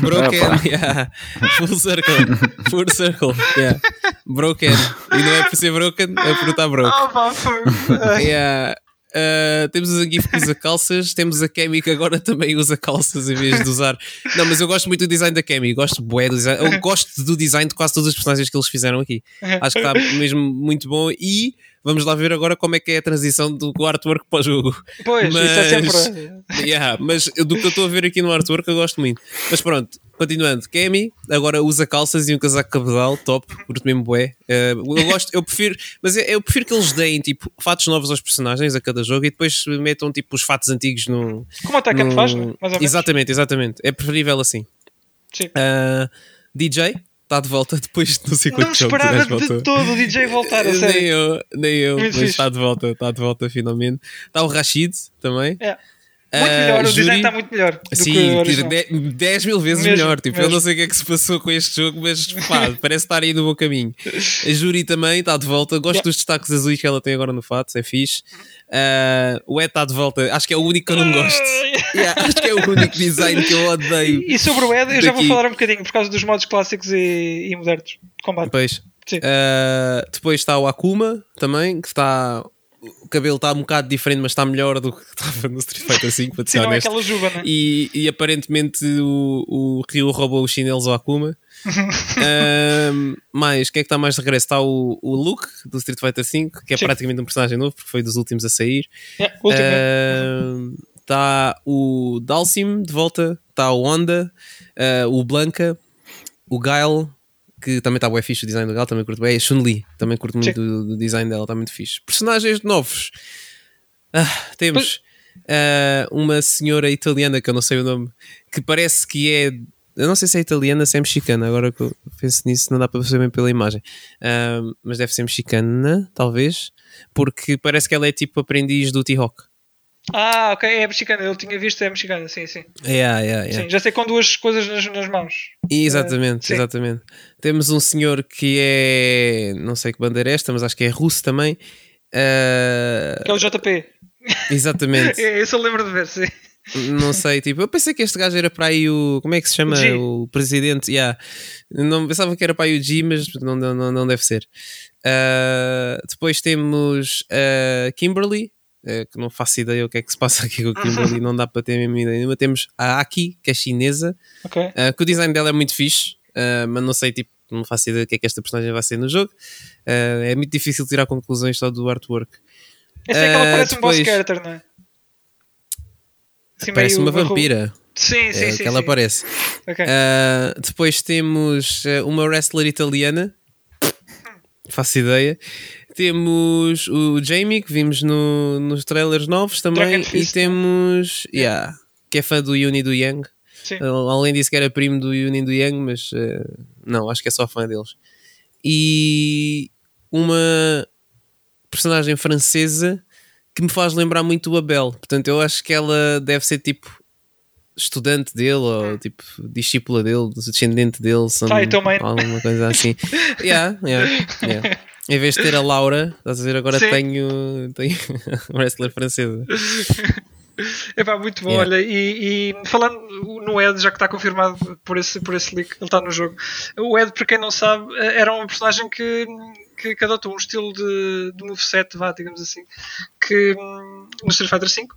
Broken, yeah. Full circle. Full circle. Yeah. Broken. E não é por ser broken, é por estar broke. Oh, Yeah. Uh, temos o Zangief que usa calças, temos a Kemi que agora também usa calças em vez de usar. Não, mas eu gosto muito do design da Kemi, gosto bué do design. Eu gosto do design de quase todos os personagens que eles fizeram aqui. Acho que está mesmo muito bom e vamos lá ver agora como é que é a transição do artwork para o jogo. Pois, isso é Mas- sempre. Yeah, mas do que eu estou a ver aqui no artwork eu gosto muito. Mas pronto, continuando, Kemi agora usa calças e um casaco cabedal, top, curto mesmo bué. Eh, eu gosto, eu prefiro, mas eu, eu prefiro que eles deem tipo fatos novos aos personagens a cada jogo e depois metam tipo os fatos antigos no. Como o Tekken no- faz, né? Exatamente, exatamente. É preferível assim. Sim. Ah, DJ está de volta depois de não sei Não quantos jogos. o esperava voltou. de todo o DJ voltar, a nem sério. eu, nem eu, Muito mas fixe. está de volta, está de volta finalmente. Está o Rashid também. É. Muito Ah, melhor, o Juri- design está muito melhor. Sim, que o tira original. 10 mil vezes Mesmo, melhor. Tipo, eu não sei o que é que se passou com este jogo, mas pá, parece estar aí no bom caminho. A Juri também está de volta. Gosto Yeah. dos destaques azuis que ela tem agora no fato, é fixe. Ah, o Ed está de volta. Acho que é o único que eu não gosto. Yeah, acho que é o único design que eu odeio. E sobre o Ed, eu já vou falar um bocadinho por causa dos modos clássicos e, e modernos de combate. Depois, Sim. Ah, depois está o Akuma também, que está. O cabelo está um bocado diferente, mas está melhor do que estava no Street Fighter 5, para Sim, ser não é honesto. aquela juba, né? E, e aparentemente o, o Ryu roubou os chinelos ao Akuma. Ahm, mais, quem é que está mais de regresso? Está o, o Luke do Street Fighter V, que é Sim. praticamente um personagem novo, porque foi dos últimos a sair. Yeah, último, né? Está o Dalsim de volta, está o Honda, ah, o Blanca, o Guile, que também está bem fixe o design do Guile, também curto bem. A Chun-Li, também curto muito do, do design dela, está muito fixe. Personagens novos. Ah, temos ah, uma senhora italiana que eu não sei o nome, que parece que é. Eu não sei se é italiana, se é mexicana. Agora que eu penso nisso, não dá para perceber bem pela imagem. Ah, mas deve ser mexicana, talvez, porque parece que ela é tipo aprendiz do T-Rock. Ah, ok, é mexicana. Eu tinha visto, é mexicana, sim, sim. Yeah, yeah, yeah. sim já sei com duas coisas nas, nas mãos. Exatamente, sim. exatamente. Temos um senhor que é. Não sei que bandeira é esta, mas acho que é russo também. Ah, Que é o JP. exatamente. É, Esse eu lembro de ver, sim. Não sei, tipo, eu pensei que este gajo era para aí o. Como é que se chama? G. O presidente. Yeah. Não pensava que era para aí o G, mas não, não, não, deve ser. Ah, depois temos a Kimberly, eh, que não faço ideia o que é que se passa aqui com a Kimberly, não dá para ter a mesma ideia nenhuma. Temos a Aki, que é chinesa, Ok. ah, que o design dela é muito fixe, ah, mas não sei, tipo, não faço ideia do que é que esta personagem vai ser no jogo. Ah, é muito difícil tirar conclusões só do artwork. Essa é que ela parece um boss depois- character, não é? Assim, Parece uma vampira. Sim, sim, é, sim. que ela sim. aparece. Depois temos uma wrestler italiana. Faço ideia. Temos o Jamie, que vimos no, nos trailers novos também. E temos. Yeah, que é fã do Yuni e do Yang. Sim. Além disso que era primo do Yuni e do Yang, mas eh, não, acho que é só fã deles. E uma personagem francesa que me faz lembrar muito o Abel. Portanto, eu acho que ela deve ser tipo estudante dele ou tipo discípula dele, descendente dele, some- mãe. alguma coisa assim. yeah, yeah, yeah. Em vez de ter a Laura, estás a ver, agora Sim. tenho, tenho wrestler francesa. Epá, muito bom, Yeah. olha, e, e falando no Ed, já que está confirmado por esse, por esse leak, ele está no jogo. O Ed, para quem não sabe, eh, era um personagem que, que, que adotou um estilo de, de moveset, vá, digamos assim, que hum, no Street Fighter V,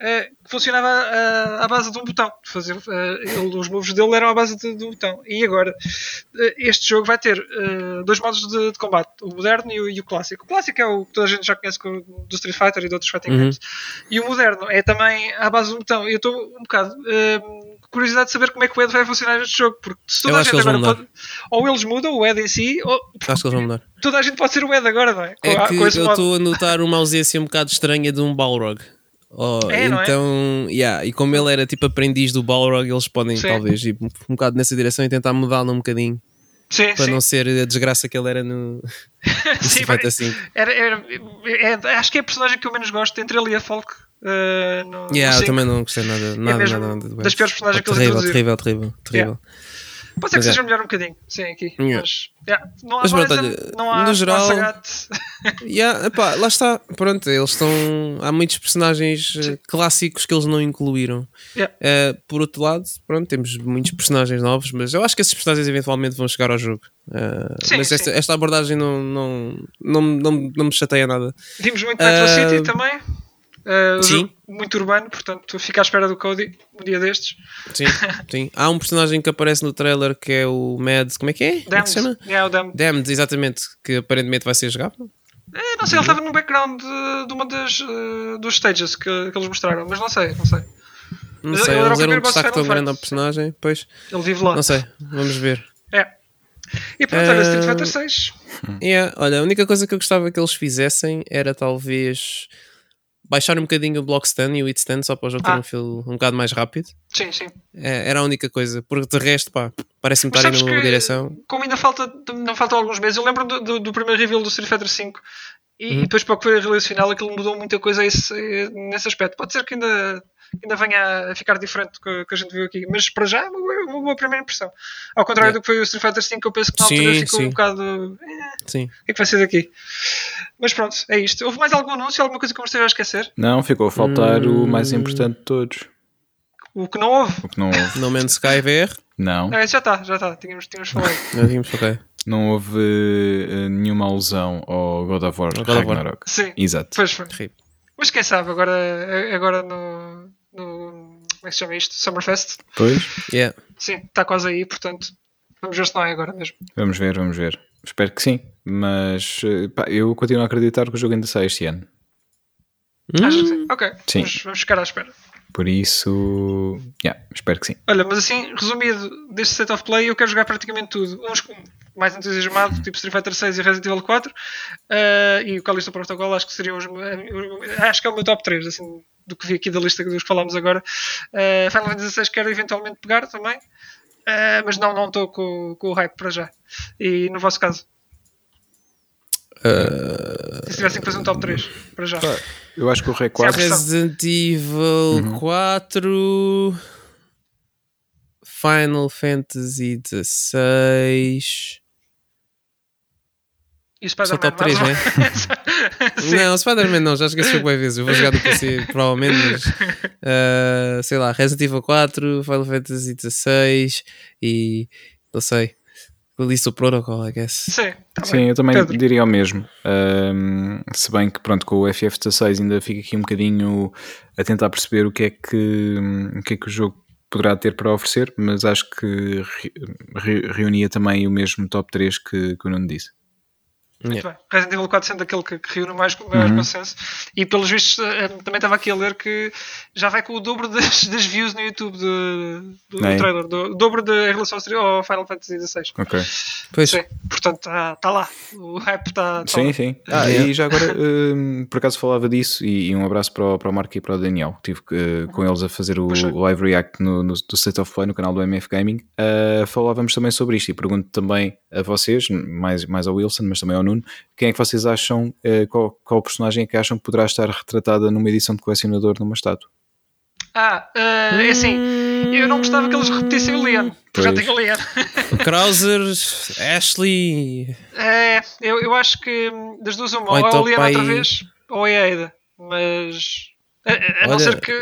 eh, que funcionava ah, à base de um botão. Fazer, eh, ele- os moves dele eram à base de, de um botão. E agora, eh, este jogo vai ter eh, dois modos de, de combate, o moderno e o, e o clássico. O clássico é o que toda a gente já conhece com- do Street Fighter e de outros fighting Uhum. games. E o moderno é também à base de um botão. E eu estou um bocado eh, curiosidade de saber como é que o Ed vai funcionar neste jogo, porque se toda Eu a gente agora pode. Ou eles mudam o Ed em si, ou Acho que eles vão mudar. toda a gente pode ser o Ed agora, não é? Com, É que eu estou a notar uma ausência um bocado estranha de um Balrog. Oh, É, é? então, yeah, e como ele era tipo aprendiz do Balrog, eles podem Sim. talvez ir um, um bocado nessa direção e tentar mudá-lo um bocadinho Sim, para sim. não ser a desgraça que ele era no, Sim, Street Fighter 5. Era, era- é- acho que é a personagem que eu menos gosto entre ele e a Folk. No, no Yeah, eu também não gostei nada, nada, mesmo nada, nada do das piores personagens que eles terrível, terrível, terrível, terrível. Pode ser que Mas é. seja melhor um bocadinho, sim, aqui. Yeah. Mas, yeah, não há Mas pronto, olha, não há, no geral-. Yeah, epá, lá está, pronto, eles estão. Há muitos personagens eh, clássicos que eles não incluíram. Yeah. Eh, por outro lado, pronto, temos muitos personagens novos, mas eu acho que esses personagens eventualmente vão chegar ao jogo. Eh, Sim, mas esta, sim. esta abordagem não, não, não, não, não me chateia nada. Vimos muito Metro Ah, City também. Uh, muito urbano, portanto fica à espera do Cody um dia destes. Sim, sim. Há um personagem que aparece no trailer que é o Mad. Como é que é? Como é que se chama? Damned. Yeah, o Damned. Damned, exatamente, que aparentemente vai ser jogável. Eh, não sei, ele estava no background de, de uma das uh, dos stages que, que eles mostraram, mas não sei, não sei. Não Mas sei, ele eles eram um destaque tão grande ao personagem. Pois, Ele vive lá. não sei, vamos ver. É. E pronto, olha, Eh, Street Fighter 6. Yeah, olha, a única coisa que eu gostava que eles fizessem era talvez baixar um bocadinho o block stun e o hit stun só para o jogo ter Ah. um feel um bocado mais rápido. Sim, sim. É, era a única coisa, porque de resto, pá, parece-me estar indo numa direção. como ainda falta, não faltam alguns meses, eu lembro do, do, do primeiro reveal do Street Fighter 5 e, Uhum. e depois para o que foi a release final aquilo mudou muita coisa esse, nesse aspecto. Pode ser que ainda, ainda venha a ficar diferente do que, que a gente viu aqui, mas para já é uma, boa- uma boa primeira impressão. Ao contrário Yeah. do que foi o Street Fighter 5, eu penso que na Sim, altura ficou sim. um bocado. "Eh, Sim. o que é que vai ser daqui? Mas pronto, é isto. Houve mais algum anúncio, alguma coisa que eu me esteja a esquecer? Não, ficou a faltar o mais Hum. importante de todos. O que não houve? O que não houve. No Man's Sky VR, Não, É, já está, já está. Tínhamos, tínhamos falado. nós vimos, ok. não houve eh, nenhuma alusão ao God of War God of War. Ragnarok. Sim, Exato. pois foi. Mas quem sabe, agora, agora no, no. Como é que se chama isto? Summerfest? Pois, Yeah. Sim, está quase aí, portanto. Vamos ver se não é agora mesmo. vamos ver, vamos ver. Espero que sim, mas eh, pá, eu continuo a acreditar que o jogo ainda sai este ano. Acho que Hum, sim. Ok, Sim. Vamos, vamos ficar à espera. Por isso, yeah, espero que sim. Olha, mas assim, resumido deste State of Play, eu quero jogar praticamente tudo. Uns com- mais entusiasmado, tipo Street Fighter 6 e Resident Evil 4, eh, e o Callisto Protocol, acho que seriam os. eh, acho que é o meu top 3, assim, do que vi aqui da lista dos que falámos agora. Eh, Final Fantasy 16 quero eventualmente pegar também, eh, mas não não estou com, com o hype para já. E no vosso caso? Se tivessem que fazer um top 3 para já. Eu acho que o Rec 4 Certo. Resident Evil 4, Final Fantasy XVI. E o Só Spider-Man, top 3, mais né? uma- Sim. Não, Spider-Man não, já joguei esse jogo bem vezes. Eu vou jogar no PC provavelmente, mas uh, sei lá, Resident Evil 4, Final Fantasy XVI e não sei. Callisto Protocol, I guess. Sim, tá Sim, eu também Pedro. diria o mesmo. Ahm, se bem que pronto, com o FF16 ainda fica aqui um bocadinho a tentar perceber o que é que, o que, é que o jogo poderá ter para oferecer, mas acho que re- re- reunia também o mesmo top 3 que, que o Nuno disse. Muito Yeah. bem. Resident Evil 4 sendo aquele que, que reúne mais, maior Uhum. consenso. E pelos vistos, eh, também estava aqui a ler que já vai com o dobro das, das views no YouTube de- do, É. trailer. Do, o dobro de, em relação ao, Final Fantasy XVI. Ok. Pois. Sim, portanto, está tá lá. O hype está. Tá Sim, lá. sim. Ah, Yeah. e já agora, hum, por acaso falava disso, e, e um abraço para o, para o Marco e para o Daniel. Estive eh, com eles a fazer o Puxa. live react no, no, do State of Play no canal do MF Gaming. Ah, falávamos também sobre isto e pergunto também a vocês, mais, mais ao Wilson, mas também ao Nuno, quem é que vocês acham, eh, qual, qual personagem é que acham que poderá estar retratada numa edição de colecionador numa estátua? Ah, eh, é assim. Eu não gostava que eles repetissem o Leon. porque Já tenho o Leon. Krauser, Ashley. É, eu, eu acho que hum, das duas uma, Ou ou é então o Leon pai- outra vez, ou é a Ada. Mas a, a- a não ser que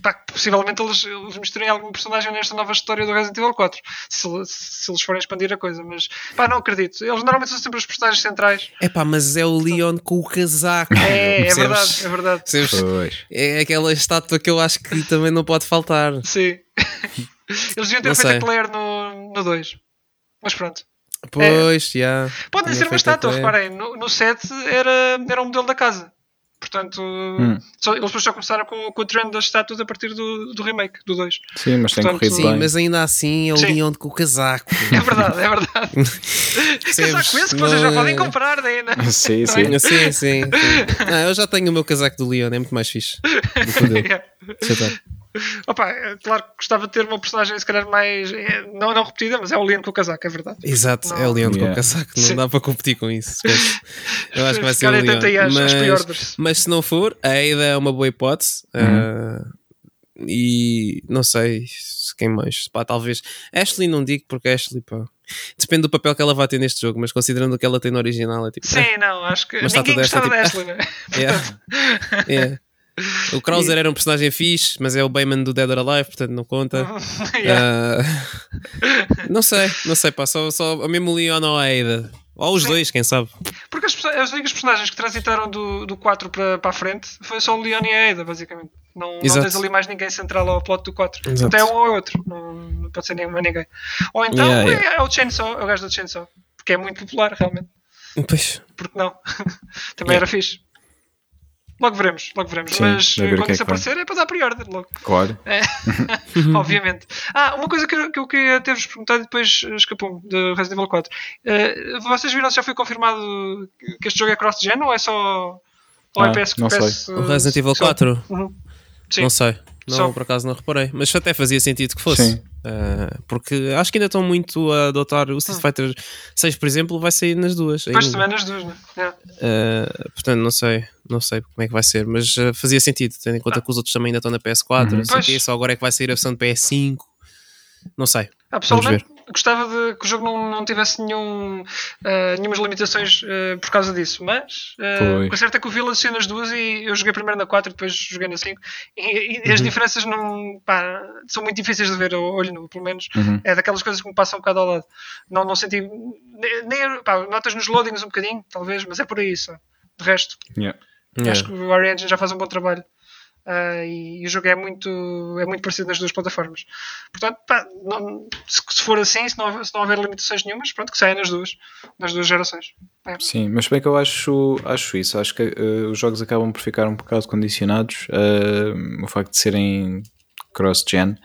pá, possivelmente eles, eles misturem algum personagem nesta nova história do Resident Evil 4. Se, se eles forem expandir a coisa, mas pá, não acredito. Eles normalmente são sempre os personagens centrais. Epá, mas é o Leon com o casaco. É, é verdade, é verdade. É aquela estátua que eu acho que também não pode faltar. Sim. Eles deviam ter Não feito sei. a Claire no, no 2. Mas pronto. Pois, já. Pode Tinha ser uma estátua, reparem, no, no set era, era um modelo da casa. Portanto, só- eles depois só começaram com, com o trend das estátuas a partir do, do remake, do 2. Sim, mas tem Portanto, corrido Sim, bem. mas ainda assim é o Sim. Leon com o casaco. É verdade, é verdade. Casaco esse que vocês já Não é- podem comprar, daí, né? Sim, Não é? sim. Sim, sim. sim. Ah, eu já tenho o meu casaco do Leon, é muito mais fixe. Do que o dele. Yeah. Opa, é claro que gostava de ter uma personagem se calhar mais. é, não, não repetida, mas é o Leon com o casaco, é verdade. Exato, Não. é o Leon com Yeah. o casaco, não Sim. dá para competir com isso. esquece. Eu acho que vai Se ser o Leon. às- Mas, mas se não for, a Ada é uma boa hipótese. Uhum. ah, e não sei se quem mais. Pá, talvez. Ashley não digo porque Ashley, pá. Depende do papel que ela vai ter neste jogo, mas considerando o que ela tem no original, é tipo. Sim, não, acho que Mas está ninguém gostava tipo- da Ashley, né? É. É. O Krauser era um personagem fixe, mas é o Bayman do Dead or Alive, portanto não conta. Yeah. Ah, não sei, não sei, pá, só, só mesmo o Leon ou a Ada. Ou os dois, quem sabe? Porque as, as únicas personagens que transitaram do, do 4 para, para a frente foi só o Leon e a Ada, basicamente. Não, não tens ali mais ninguém central ao plot do 4. Exato. Até um ou outro. Não, não pode ser nenhum, ninguém. Ou então Yeah, é, yeah. é o Chainsaw, é o gajo do Chainsaw. Porque é muito popular, realmente. Pois, Porque não? Também Yeah. era fixe. Logo veremos, logo veremos. Sim, Mas quando que é isso vai. aparecer é para dar pre-order logo. Claro. É. Obviamente. Ah, uma coisa que eu, que eu queria ter-vos perguntado e depois escapou-me de Resident Evil 4. Eh, vocês viram se já foi confirmado que este jogo é cross-gen ou é só. Ou Ah, é PS, não PS, sei. o Resident Evil só? 4, Uhum. Sim. não sei. Não, Só. por acaso não reparei. Mas até fazia sentido que fosse. Sim. Ah, porque acho que ainda estão muito a adotar. O Street Fighter 6, por exemplo, vai sair nas duas. Depois também nas duas, né? Yeah. Uh, portanto, não sei, não sei como é que vai ser, mas uh, fazia sentido, tendo em conta que os outros também ainda estão na PS4, Uhum. não sei o Pois. quê, só agora é que vai sair a versão de PS5. Não sei. Ah, pessoalmente, gostava de que o jogo não, não tivesse nenhum, ah, nenhumas limitações ah, por causa disso, mas ah, Pois. o que é certo é que o Village saiu nas duas e eu joguei primeiro na 4 e depois joguei na 5 e, e Uhum. as diferenças não, pá, são muito difíceis de ver ao olho nu, pelo menos Uhum. é daquelas coisas que me passam um bocado ao lado. Não, não senti, nem, nem- pá, notas nos loadings um bocadinho, talvez, mas é por aí só. De resto, Yeah. Acho que o Unreal Engine já faz um bom trabalho. Ah, e, e o jogo é muito, é muito parecido nas duas plataformas. Portanto, pá, não- se, se for assim, se não, houver- se não houver limitações nenhumas, pronto, que saia nas duas, nas duas gerações. É. Sim, mas bem que eu acho, acho isso. Acho que eh, os jogos acabam por ficar um bocado condicionados eh, o facto de serem cross-gen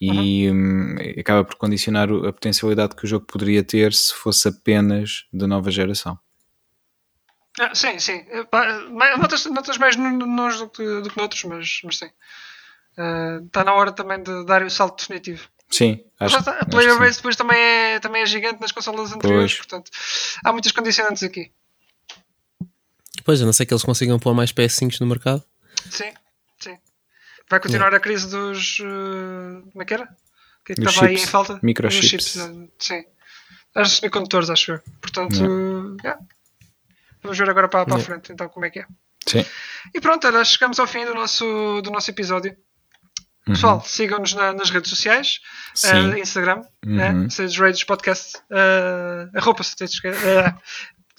e hum, acaba por condicionar a potencialidade que o jogo poderia ter se fosse apenas da nova geração. Ah, sim, sim. Eh, notas, notas mais nos do que, do que noutros, mas, mas sim. Está na hora também de dar o salto definitivo. Sim, acho, está, a player base depois também é, também é gigante nas consolas anteriores, Pois. portanto há muitas condicionantes aqui. Pois, a não ser que eles consigam pôr mais PS5 no mercado. Sim, sim. Vai continuar a crise dos. eh, como é que era? O que é que estava aí em falta? Microchips. Chips, eh, sim. As semicondutores, acho eu. Portanto, yeah. Vamos ver agora para, para a Yeah. frente então como é que é. Sim. E pronto, olha, chegamos ao fim do nosso, do nosso episódio. Pessoal, sigam-nos na- nas redes sociais, eh, Instagram, Uhum. né? Sage Rages Podcast, uh, arroba Sage, eh,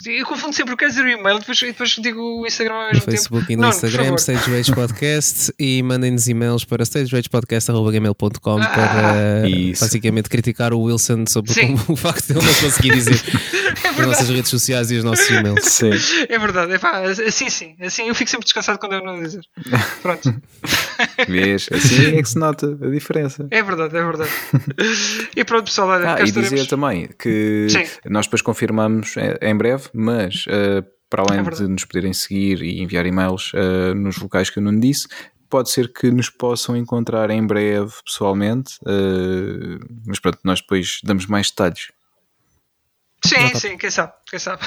Eu confundo sempre o que quer dizer o e-mail depois, depois digo o Instagram ao mesmo No Facebook tempo. e no por Instagram. Stage Rage Podcast e mandem-nos e-mails para stageragepodcast.gmail.com para Isso. basicamente criticar o Wilson sobre Ah. Como- o facto de ele não conseguir dizer as nossas redes sociais e os nossos e-mails. Sim. É verdade, epá, assim sim, assim eu fico sempre descansado quando eu não dizer. Pronto, Vês? Assim é que se nota a diferença. é verdade, é verdade. E pronto, pessoal, olha, Ah, e estaremos. dizer também que Sim. nós depois confirmamos em- em breve, mas eh, para além É de nos poderem seguir e enviar e-mails eh, nos locais que eu não disse, pode ser que nos possam encontrar em breve pessoalmente, eh, mas pronto, nós depois damos mais detalhes. Sim, sim, quem sabe, quem sabe.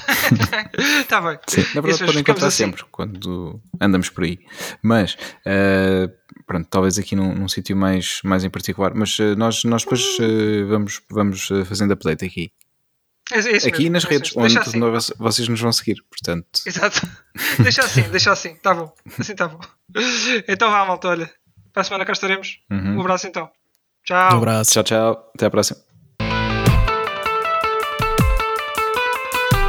Está bem. Sim, na verdade Isso, podem encontrar assim. sempre quando andamos por aí. Mas eh, pronto, talvez aqui num, num sítio mais, mais em particular. Mas eh, nós, nós depois eh, vamos, vamos fazendo update aqui. É, é aqui mesmo, nas é redes onde assim. nós- vocês nos vão seguir. Portanto, Exato. Deixa assim, deixa assim, tá bom. Assim tá bom. Então vá, malta, olha. Para a semana cá estaremos. Uhum. Um abraço então. Tchau. Um abraço. tchau, tchau. Até à próxima.